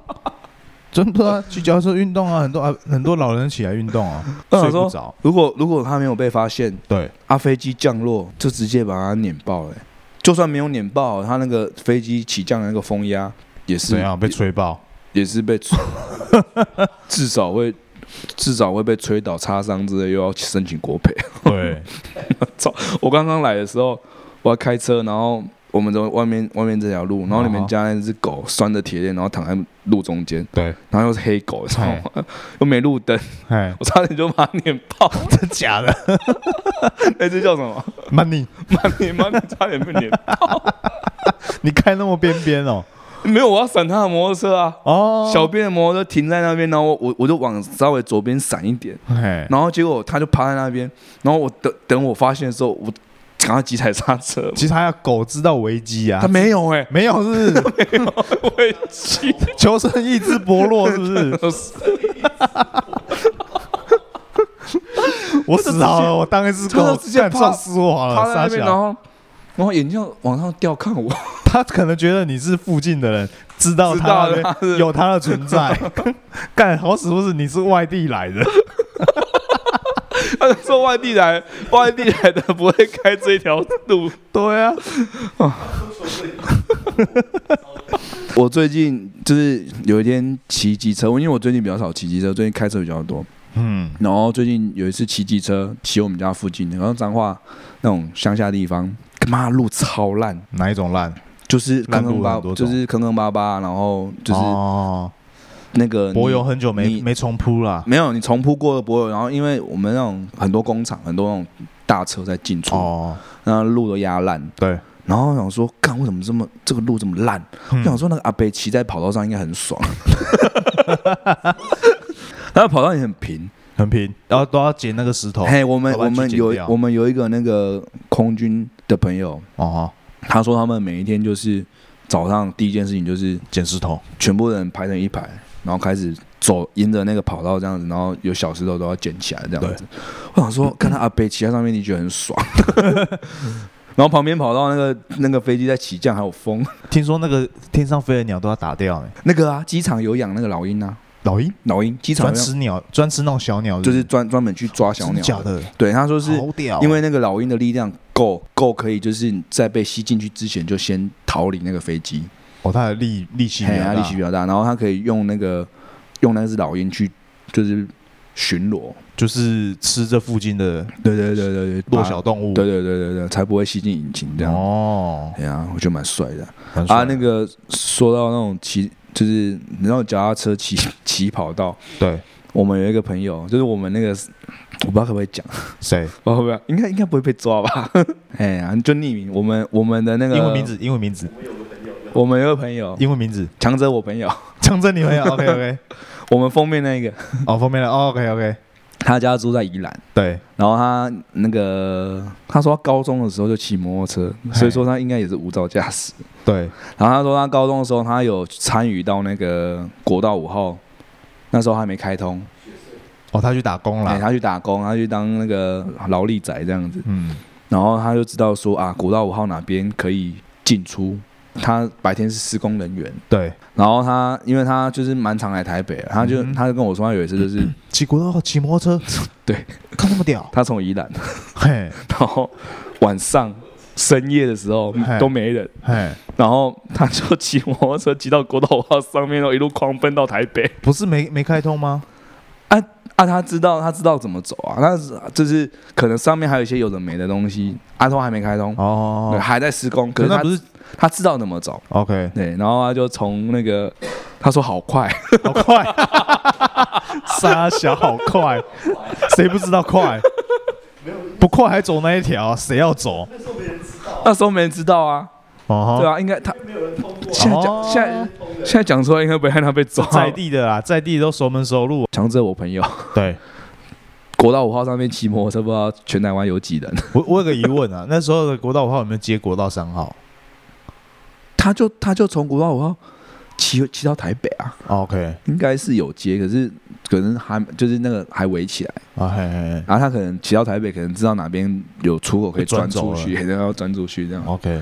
真的啊，去脚踏车运动啊，很多啊很多老人起来运动啊，睡不着。如果如果他没有被发现，对，啊，飞机降落就直接把它碾爆了欸、就算没有碾爆，他那个飞机起降的那个风压也是怎样被吹爆？也是被吹，至少会至少会被吹倒、擦伤之类，又要申请国赔。对，操我刚刚来的时候，我要开车，然后我们在外面外面这条路，然后你们家那只狗拴着铁链，然后躺在路中间，对，然后又是黑狗，你知道吗？又没路灯，哎，我差点就把它碾爆。真假的 那只叫什么？？Money，妈你妈，你差点被碾爆。你开那么边边哦？没有，我要闪他的摩托车啊。哦，小便的摩托车停在那边，然后我我就往稍微左边闪一点，哎，然后结果他就趴在那边，然后我等等我发现的时候，我赶快急踩刹车，其实他要狗知道危机啊。他，没有哎、没有是不是？危机，求生意志薄弱是不是？我死好了，我当一只狗他就直接趴干撞死我好了，趴在那边，然傻小。后然后眼睛往上吊看我，他可能觉得你是附近的人，知道他有他的存在。干好死不死你是外地来的，他就说外地来，外地来的不会开这条路。对啊，我最近就是有一天骑机车，因为我最近比较少骑机车，最近开车比较多。嗯，然后最近有一次骑机车，骑我们家附近，然后彰化那种乡下地方，妈路超烂，哪一种烂？就是坑坑巴就是坑坑巴巴，然后就是哦，那个柏油很久没没重铺啦。没有你重铺过的柏油，然后因为我们那种很多工厂很多那种大车在进出，哦，那路都压烂，对，然后想说，干为什么这么这个路这么烂？嗯我想说那个阿北骑在跑道上应该很爽，然后跑道也很平。很平，然后都要捡那个石头。嘿，我们我们有我们有一个那个空军的朋友，哦，他说他们每一天就是早上第一件事情就是捡石头。全部人排成一排，然后开始走沿着那个跑道这样子，然后有小石头都要捡起来这样子。我想说，看他阿北骑在上面，你觉得很爽。然后旁边跑道那个那个飞机在起降，还有风。听说那个天上飞的鸟都要打掉呢。那个啊，机场有养那个老鹰啊，老鹰老鹰机场专吃鸟，专吃那种小鸟，就是专专门去抓小鸟。真假的，对，他说是。因为那个老鹰的力量够够，可以就是在被吸进去之前就先逃离那个飞机，哦，它的力力气比较大力气比较大，然后它可以用那个用那只老鹰去就是巡逻，就是吃这附近的对对对对对，弱小动物。对对对对对，才不会吸进引擎这样。哦，对啊，我觉得蛮帅的啊。那个说到那种骑，就是你知道脚踏车骑 骑跑道，对我们有一个朋友，就是我们那个我不知道可不可以讲，谁？不知道会不会，应该应该不会被抓吧？哎呀，就匿名。我们我们的那个英文名，字，英文名字，我们有个朋友，英文名字，强者我朋友，强征你朋友。OK OK，我们封面那个，哦，封面的。哦 OK OK，他家住在宜兰，对，然后他那个他说他高中的时候就骑摩托车，所以说他应该也是无照驾驶。对，然后他说他高中的时候，他有参与到那个国道五号，那时候还没开通，哦，他去打工哎，了。他去打工，他去当那个劳力仔这样子，嗯，然后他就知道说啊，国道五号哪边可以进出。他白天是施工人员，对，然后他因为他就是蛮常来台北，他就、嗯他就跟我说，他有一次就是骑国道骑摩托车，对，看那么屌，他从宜兰，嘿，然后晚上深夜的时候都没人，嘿，然后他就骑摩托车骑到国道五号上面，然后一路狂奔到台北。不是没没开通吗？啊啊，他知道他知道怎么走啊，那是就是可能上面还有一些有的没的东西，阿通还没开通，对，哦，还在施工，可是他不是他知道怎么走，OK，对，然后他就从那个他他说好快，好快，沙小好快，谁不知道快？不快还走那一条，谁要走？那时候没人知道。啊，哦对啊，应该他现在讲哦现在现在讲出来，应该不会让他被抓。在地的啦，在地都熟门熟路。强者我朋友，对。国道五号上面骑摩托车，不知道全台湾有几人，我，我有个疑问啊，那时候的国道五号有没有接国道三号他就他就从国道五号骑骑到台北啊，？OK 应该是有接，可是可能还就是那个还围起来，啊，嘿嘿嘿然后他可能骑到台北，可能知道哪边有出口可以钻出去，然后要钻出去这样。，OK，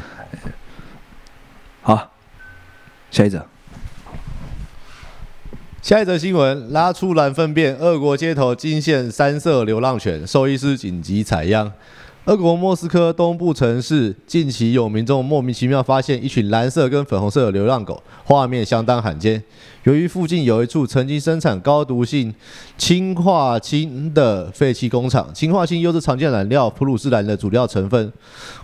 好，下一则，下一则新闻：拉出蓝粪便，俄国街头惊现三色流浪犬，兽医师紧急采样。俄国莫斯科东部城市近期有民众莫名其妙发现一群蓝色跟粉红色的流浪狗，画面相当罕见。由于附近有一处曾经生产高毒性氢化氢的废弃工厂，氢化氢又是常见染料普鲁士蓝的主要成分。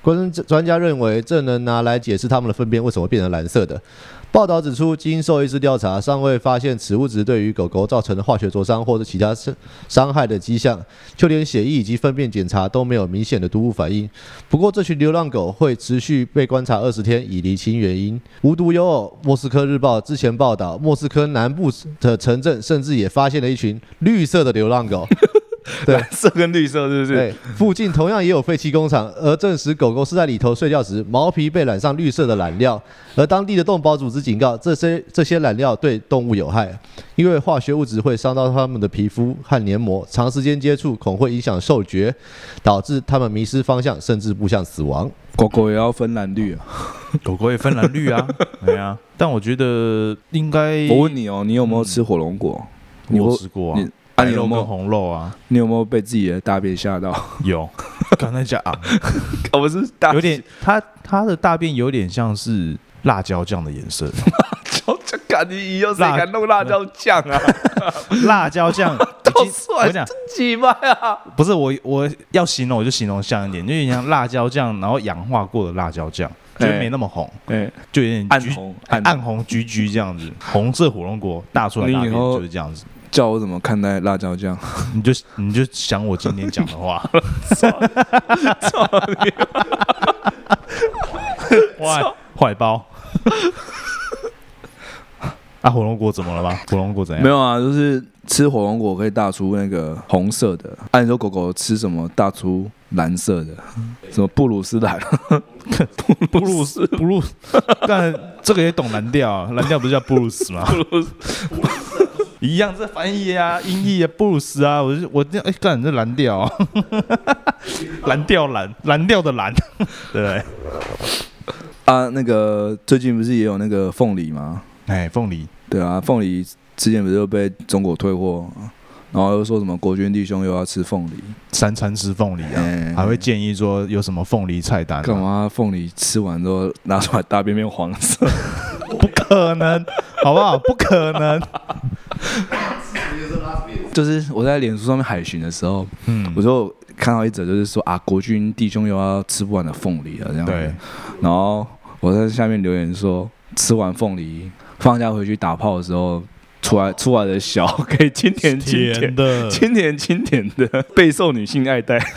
专专家认为，这能拿来解释它们的粪便为什么变成蓝色的。报道指出，经兽医师调查，尚未发现此物质对于狗狗造成的化学灼伤或者其他伤伤害的迹象，就连血液以及粪便检查都没有明显的毒物反应。不过，这群流浪狗会持续被观察二十天，以厘清原因。无独有偶，莫斯科日报之前报道，莫斯科南部的城镇甚至也发现了一群绿色的流浪狗。对蓝色跟绿色是不是？对，附近同样也有废弃工厂，而证实狗狗是在里头睡觉时，毛皮被染上绿色的染料。而当地的动保组织警告，这些这些染料对动物有害，因为化学物质会伤到它们的皮肤和黏膜，长时间接触恐会影响嗅觉，导致它们迷失方向，甚至步向死亡。狗狗也要分蓝绿啊。狗狗也分蓝绿啊，对啊。但我觉得应该，我问你哦，你有没有吃火龙果？你我会有吃过啊，白肉跟你有没有红肉啊，你有没有被自己的大便吓到？有。刚才讲啊，我，不是大有点，它它的大便有点像是辣椒酱的颜色，椒酱，干你以后谁辣敢弄辣椒酱啊？辣 椒酱都 已经我跟你讲，几麦啊？不是我我要形容我就形容像一点，就有点像辣椒酱，然后氧化过的辣椒酱，就哎没那么红，对，就有点暗红，暗暗红橘橘这样子，红色火龙果大出来大便你以后就是这样子。叫我怎么看待辣椒酱？你就你就想我今天讲的话，坏坏包。啊，火龙果怎么了吗？火龙果怎样？没有啊，就是吃火龙果可以大出那个红色的。按、你说狗狗吃什么大出蓝色的？什么布鲁斯蓝？布鲁斯布鲁，但这个也懂蓝调啊，蓝调不是叫布鲁斯吗？布鲁斯一样这翻译啊，音译啊，布鲁斯啊，我就我这哎干这蓝调啊，蓝调蓝蓝调的蓝，对 不对？啊，那个最近不是也有那个凤梨吗？哎，凤梨对啊，凤梨之前不是又被中国退货，然后又说什么国军弟兄又要吃凤梨，三餐吃凤梨啊，哎还会建议说有什么凤梨菜单、啊？干？嘛？凤梨吃完之后拿出来大便变黄色？不可能，好不好？不可能。就是我在脸书上面海巡的时候，嗯我，就看到一则，就是说啊，国军弟兄又要吃不完的凤梨了，这样子。对，然后我在下面留言说，吃完凤梨，放假回去打炮的时候，出来出来的小可以清甜清甜。的，清甜清甜的，备受女性爱戴。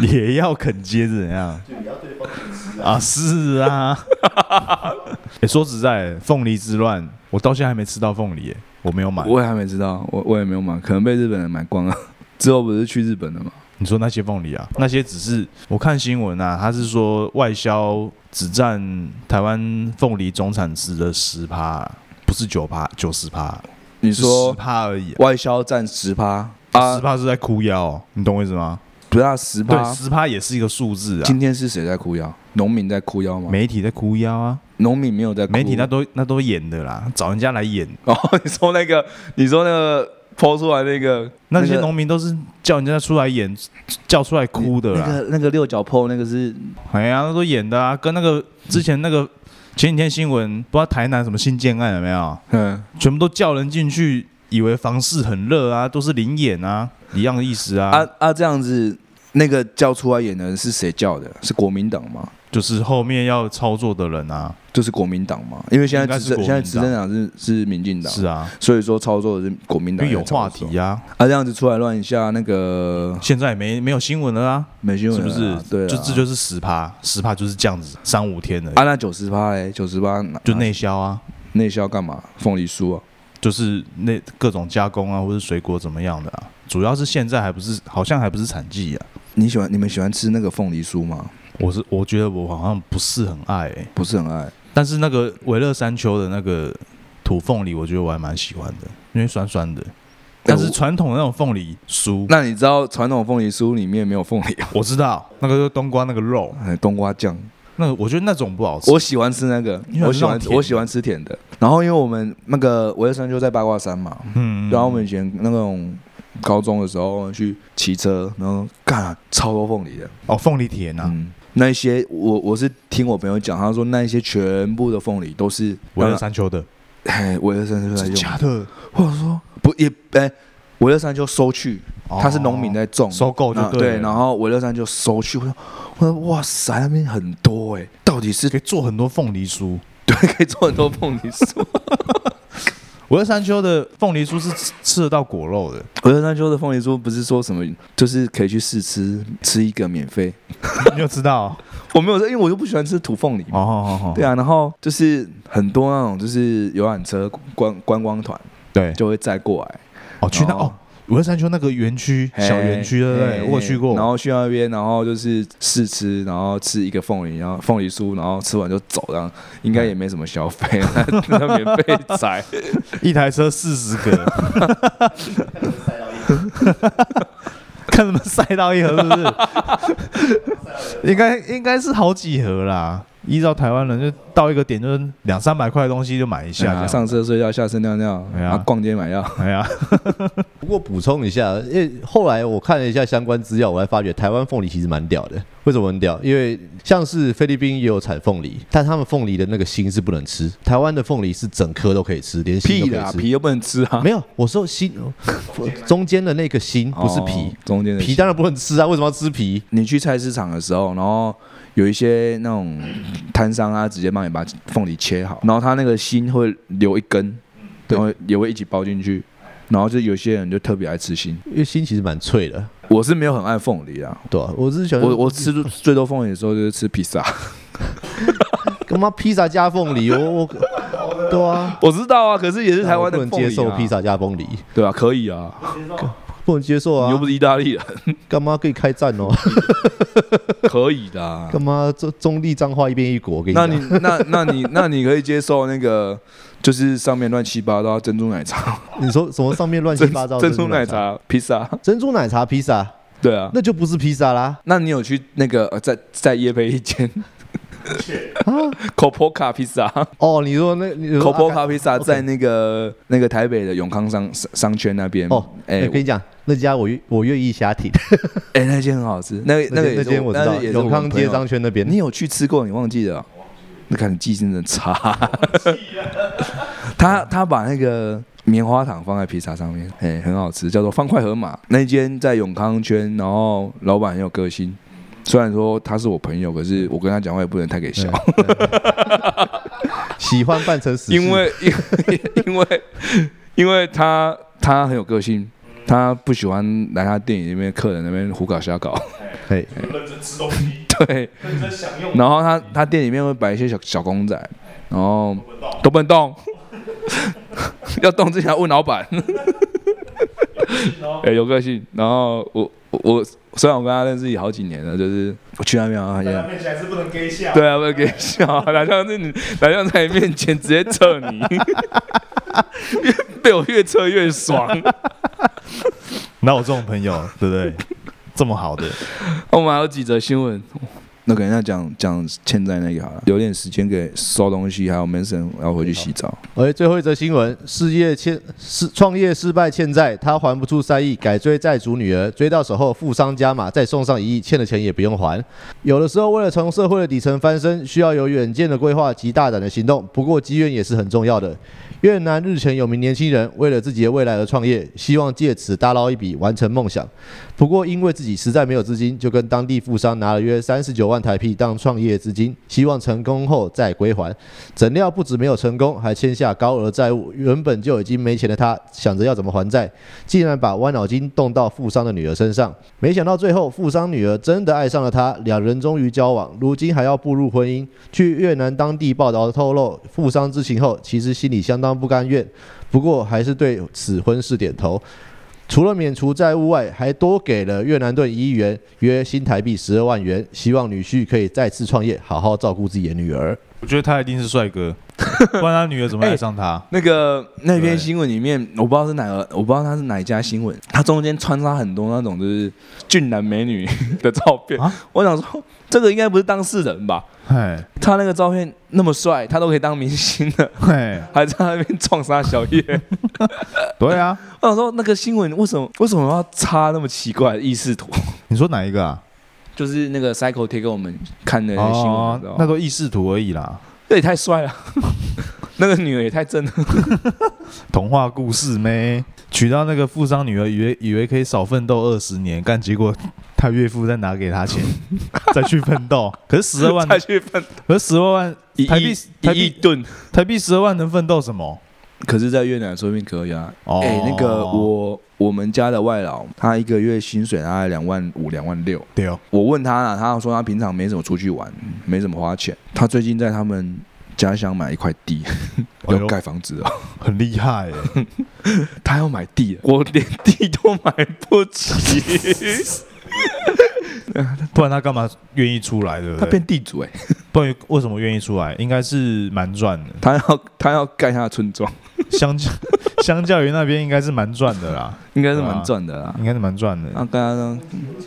也要肯接是怎样？啊，是啊。欸说实在，凤梨之乱，我到现在还没吃到凤梨耶，我没有买。我也还没吃到，我我也没有买，可能被日本人买光了。之后不是去日本了吗？你说那些凤梨啊，那些只是我看新闻啊，他是说外销只占台湾凤梨总产值的十趴，不是九趴、九十趴，十你说十趴而已、啊。外销占十趴十啊？趴是在哭腰、哦，你懂我意思吗？不是啊，十对，趴。十趴也是一个数字啊。今天是谁在哭腰？农民在哭腰吗？媒体在哭腰啊，农民没有在哭。媒体那都那都演的啦，找人家来演。哦，你说那个，你说那个抛出来那个那些农民都是叫人家出来演，叫出来哭的啦。那个那个六角抛那个是哎呀，那都演的啊，跟那个之前那个前几天新闻，不知道台南什么新建案有没有，嗯，全部都叫人进去，以为房市很热啊，都是零演啊，一样的意思啊。啊啊这样子，那个叫出来演的人是谁叫的？是国民党吗？就是后面要操作的人啊，就是国民党嘛，因为现在执现在执政党是是民进党，是啊，所以说操作的是国民党。有话题啊。啊，这样子出来乱一下，那个现在没没有新闻了啊，没新闻是不是？对啊，就这就是十趴，十趴就是这样子，三五天的，啊，那九十趴嘞，九十趴就内销啊，内销干嘛？凤梨酥啊，就是那各种加工啊，或者水果怎么样的啊。主要是现在还不是，好像还不是产季啊。你喜欢你们喜欢吃那个凤梨酥吗？我是我觉得我好像不是很爱、欸，不是很爱，但是那个维乐山丘的那个土凤梨，我觉得我还蛮喜欢的，因为酸酸的。但是传统的那种凤梨酥，那你知道传统凤梨酥里面没有凤梨，我知道那个就是冬瓜那个肉，哎冬瓜酱。那个我觉得那种不好吃。我喜欢吃那个，我喜欢我喜欢吃甜的。然后因为我们那个维乐山丘在八卦山嘛，嗯，然后我们以前那种高中的时候去骑车，然后干超多凤梨的。哦凤梨甜啊，嗯，那一些我我是听我朋友讲，他说那一些全部的凤梨都是维勒山丘的，哎维乐山丘在真用，假的？或者说不也哎维乐山丘收去，他是农民在种，哦收购就啊对，然后维乐山就收去，我说我说哇塞，那边很多哎，到底是可以做很多凤梨酥。对可以做很多凤梨酥。维乐山丘的凤梨酥是吃吃得到果肉的，维乐山丘的凤梨酥不是说什么，就是可以去试吃，吃一个免费。你有知道？我没有说，因为我就不喜欢吃土凤梨嘛。哦哦哦，对啊，然后就是很多那种就是游览车观观光团对，就会载过来，哦去那哦，维乐山丘那个园区小园区对不对？我有去过，然后去那边，然后就是试吃，然后吃一个凤梨，然后凤梨酥，然后吃完就走，然后应该也没什么消费，那免费宰。一台车四十个，看怎么塞到一盒是不是？应该应该是好几盒啦。依照台湾人，就到一个点就是两三百块的东西就买一下上车睡觉，下车尿尿，哎呀逛街买药。哎呀，不过补充一下，因为后来我看了一下相关资料，我才发觉台湾凤梨其实蛮屌的。为什么很屌？因为像是菲律宾也有产凤梨，但他们凤梨的那个心是不能吃，台湾的凤梨是整颗都可以吃，连心都屁的啊，可以吃。皮又不能吃啊，没有，我说心中间的那个心不是皮哦，中间的皮当然不能吃啊，为什么要吃皮？你去菜市场的时候，然后有一些那种摊商啊，直接帮你把凤梨切好，然后他那个心会留一根，对。然后也会一起包进去，然后就有些人就特别爱吃心。因为心其实蛮脆的，我是没有很爱凤梨啊，对啊，我是喜欢我我吃 最多凤梨的时候就是吃披萨。干嘛披萨加凤梨？我我对啊，我知道啊，可是也是台湾不能接受披，萨加凤梨，对啊，可以啊，不能接受啊你又不！是意大利人，干嘛可以开战哦？可以的啊。干嘛中中立脏话一边一国？给你，那你那那你那你可以接受那个，就是上面乱七八糟珍珠奶茶，你说什么上面乱七八糟 珍珠奶，茶披萨，珍珠奶茶披萨，对啊。那就不是披萨啦。那你有去那个呃在在夜配一间啊 Copoca 披萨哦，你说那，Copoca 披萨 OK 在那个那个台北的永康商商商圈那边哦，哎哎，我跟你讲，那家我愿我愿意瞎挺，哎那间很好吃，那那个那间我知道，永康街商圈那边。你有去吃过？你忘记了？那看你记性真的差。他他把那个棉花糖放在披萨上面，哎，很好吃，叫做方块河马。那间在永康圈，然后老板很有个性。虽然说他是我朋友，可是我跟他讲话也不能太给笑，喜欢扮成死，因为因为因为因为他他很有个性，他不喜欢来他店里面客人那边胡搞瞎搞，嘿。认真吃东西，对。认真享用。然后他他店里面会摆一些小小公仔，然后都不能动，要动之前要问老板。哎、有个性。然后我我我虽然我跟他认识也好几年了，就是我去那边啊，也面前还是不能给笑对啊，不能给笑，哪像是你，哪像在你面前直接测你，越 被我越测越爽。哪有这种朋友，对不对？这么好的，我们还有几则新闻，那给人家讲讲欠债那个好了，留点时间给收东西，还有 Manson 要回去洗澡。而最后一则新闻，事业欠失创业失败欠债，他还不出三亿，改追债主女儿，追到手后富商加码，再送上一亿，欠的钱也不用还。有的时候为了从社会的底层翻身，需要有远见的规划及大胆的行动，不过机缘也是很重要的。越南日前有名年轻人为了自己的未来而创业，希望借此大捞一笔，完成梦想。不过因为自己实在没有资金，就跟当地富商拿了约三十九万台币当创业资金，希望成功后再归还。怎料不止没有成功，还欠下高额债务。原本就已经没钱的他，想着要怎么还债，竟然把歪脑筋动到富商的女儿身上。没想到最后，富商女儿真的爱上了他，两人终于交往，如今还要步入婚姻。据越南当地报道透露，富商知情后，其实心里相当不甘愿，不过还是对此婚事点头。除了免除债务外，还多给了越南盾一亿元，约新台币十二万元，希望女婿可以再次创业，好好照顾自己的女儿。我觉得他一定是帅哥，不然他女儿怎么爱上他？那个那篇新闻里面，我不知道是哪个，我不知道他是哪一家新闻，他中间穿插很多那种就是俊男美女 的照片。啊我想说，这个应该不是当事人吧？嘿，他那个照片那么帅，他都可以当明星了，嘿，还在那边撞杀小叶。对啊，我想说，那个新闻为什么为什么要插那么奇怪的意识图？你说哪一个啊？就是那个 Cycle 贴给我们看的那些新闻，你知道吗那都意识图而已啦，这也太帅了，那个女儿也太正了。童话故事咩？娶到那个富商女儿，以为以为可以少奋斗二十年，但结果他岳父再拿给他钱，再去奋斗。可是十二万，再去奋可是十二万台币台币一亿吨，台币十二万能奋斗什么？可是，在越南说不定可以啊。哦哎、那个我我们家的外老，他一个月薪水大概两万五、两万六。对哦，我问他了，他说他平常没怎么出去玩，没怎么花钱。他最近在他们家乡买一块地，要盖房子哦。很厉害哎。他要买地，我连地都买不起。不然他干嘛愿意出来？对不他？变地主哎、不然为什么愿意出来？应该是蛮赚的，他要他要盖他的村庄，相较 相较于那边应该是蛮赚的啦，应该是蛮赚的啦。应该是蛮赚的。然后跟他说，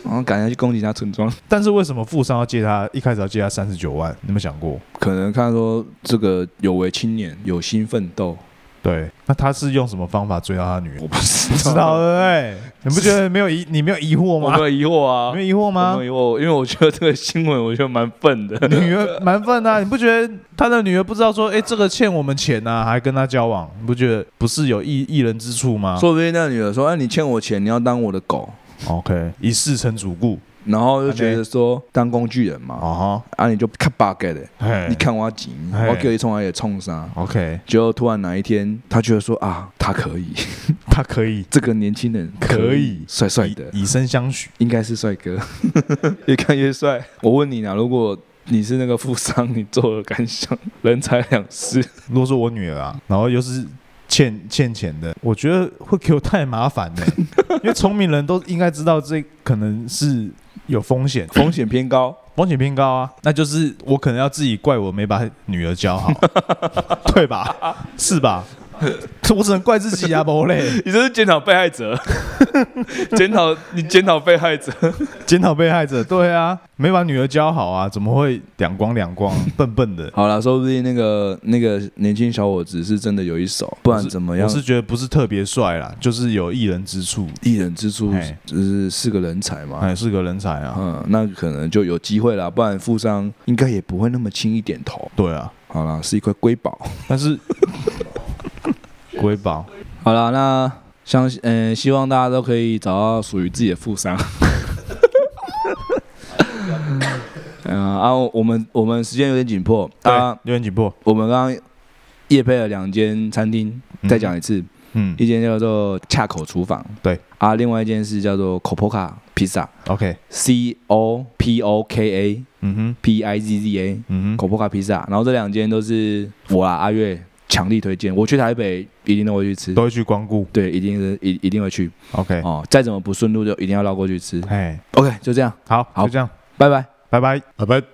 然后赶下去攻击他村庄。但是为什么富商要借他？一开始要借他三十九万，你有没有想过？可能看说这个有为青年，有心奋斗，对，那他是用什么方法追到他女儿？我不知不知道对不对？你不觉得没有疑？你没有疑惑吗？我没有疑惑啊，没有疑惑我吗没？有疑惑，因为我觉得这个新闻我觉得蛮笨的。女儿蛮笨的啊、你不觉得他的女儿不知道说，哎，这个欠我们钱呐、还跟他交往，你不觉得不是有异异人之处吗说不定那个女的说：“哎，你欠我钱，你要当我的狗。？OK，一世成主顾，”然后就觉得说当工具人嘛，哦啊，你就看 bug 的，你看我紧，我给你冲来也冲啥。，OK，结果突然哪一天，他觉得说啊，他可以，他可以。这个年轻人可以。帅帅的，以以身相许。应该是帅哥，越看越帅。我问你呢，如果你是那个富商，你做了感想？人财两失，如果说我女儿啊，然后又是欠欠钱的，我觉得会给我太麻烦了，因为聪明人都应该知道这可能是有风险，风险偏高。风险偏高啊，那就是我可能要自己怪我没把女儿教好，对吧？是吧？我只能怪自己啊，不嘞，你这是检讨被害者，检讨你检讨被害者。检讨被害者，对啊，没把女儿教好啊，怎么会两光两光，笨笨的？好了，说不定那个那个年轻小伙子是真的有一手，不然怎么样我？是觉得不是特别帅啦，就是有一人之处，一人之处嘿就是是个人才嘛。还是个人才啊。嗯，那可能就有机会啦，不然富商应该也不会那么轻易点头。对啊，好了，是一块瑰宝。但是瑰宝好了，那相信嗯、希望大家都可以找到属于自己的富商。嗯啊，我们我们时间有点紧迫啊，，有点紧迫。我们刚刚夜配了两间餐厅，再讲一次，嗯一间叫做恰口厨房，对。啊，另外一间是叫做 Copoca Pizza。，OK，C O P O K A 嗯哼，P I Z Z A 嗯哼，Copoca Pizza，然后这两间都是我啦阿月强力推荐，我去台北一定都会去吃，都会去光顾对，一定是一一定会去，OK，哦，再怎么不顺路就一定要绕过去吃。哎，OK，就这样，好，好就这样，拜拜。拜拜。拜拜。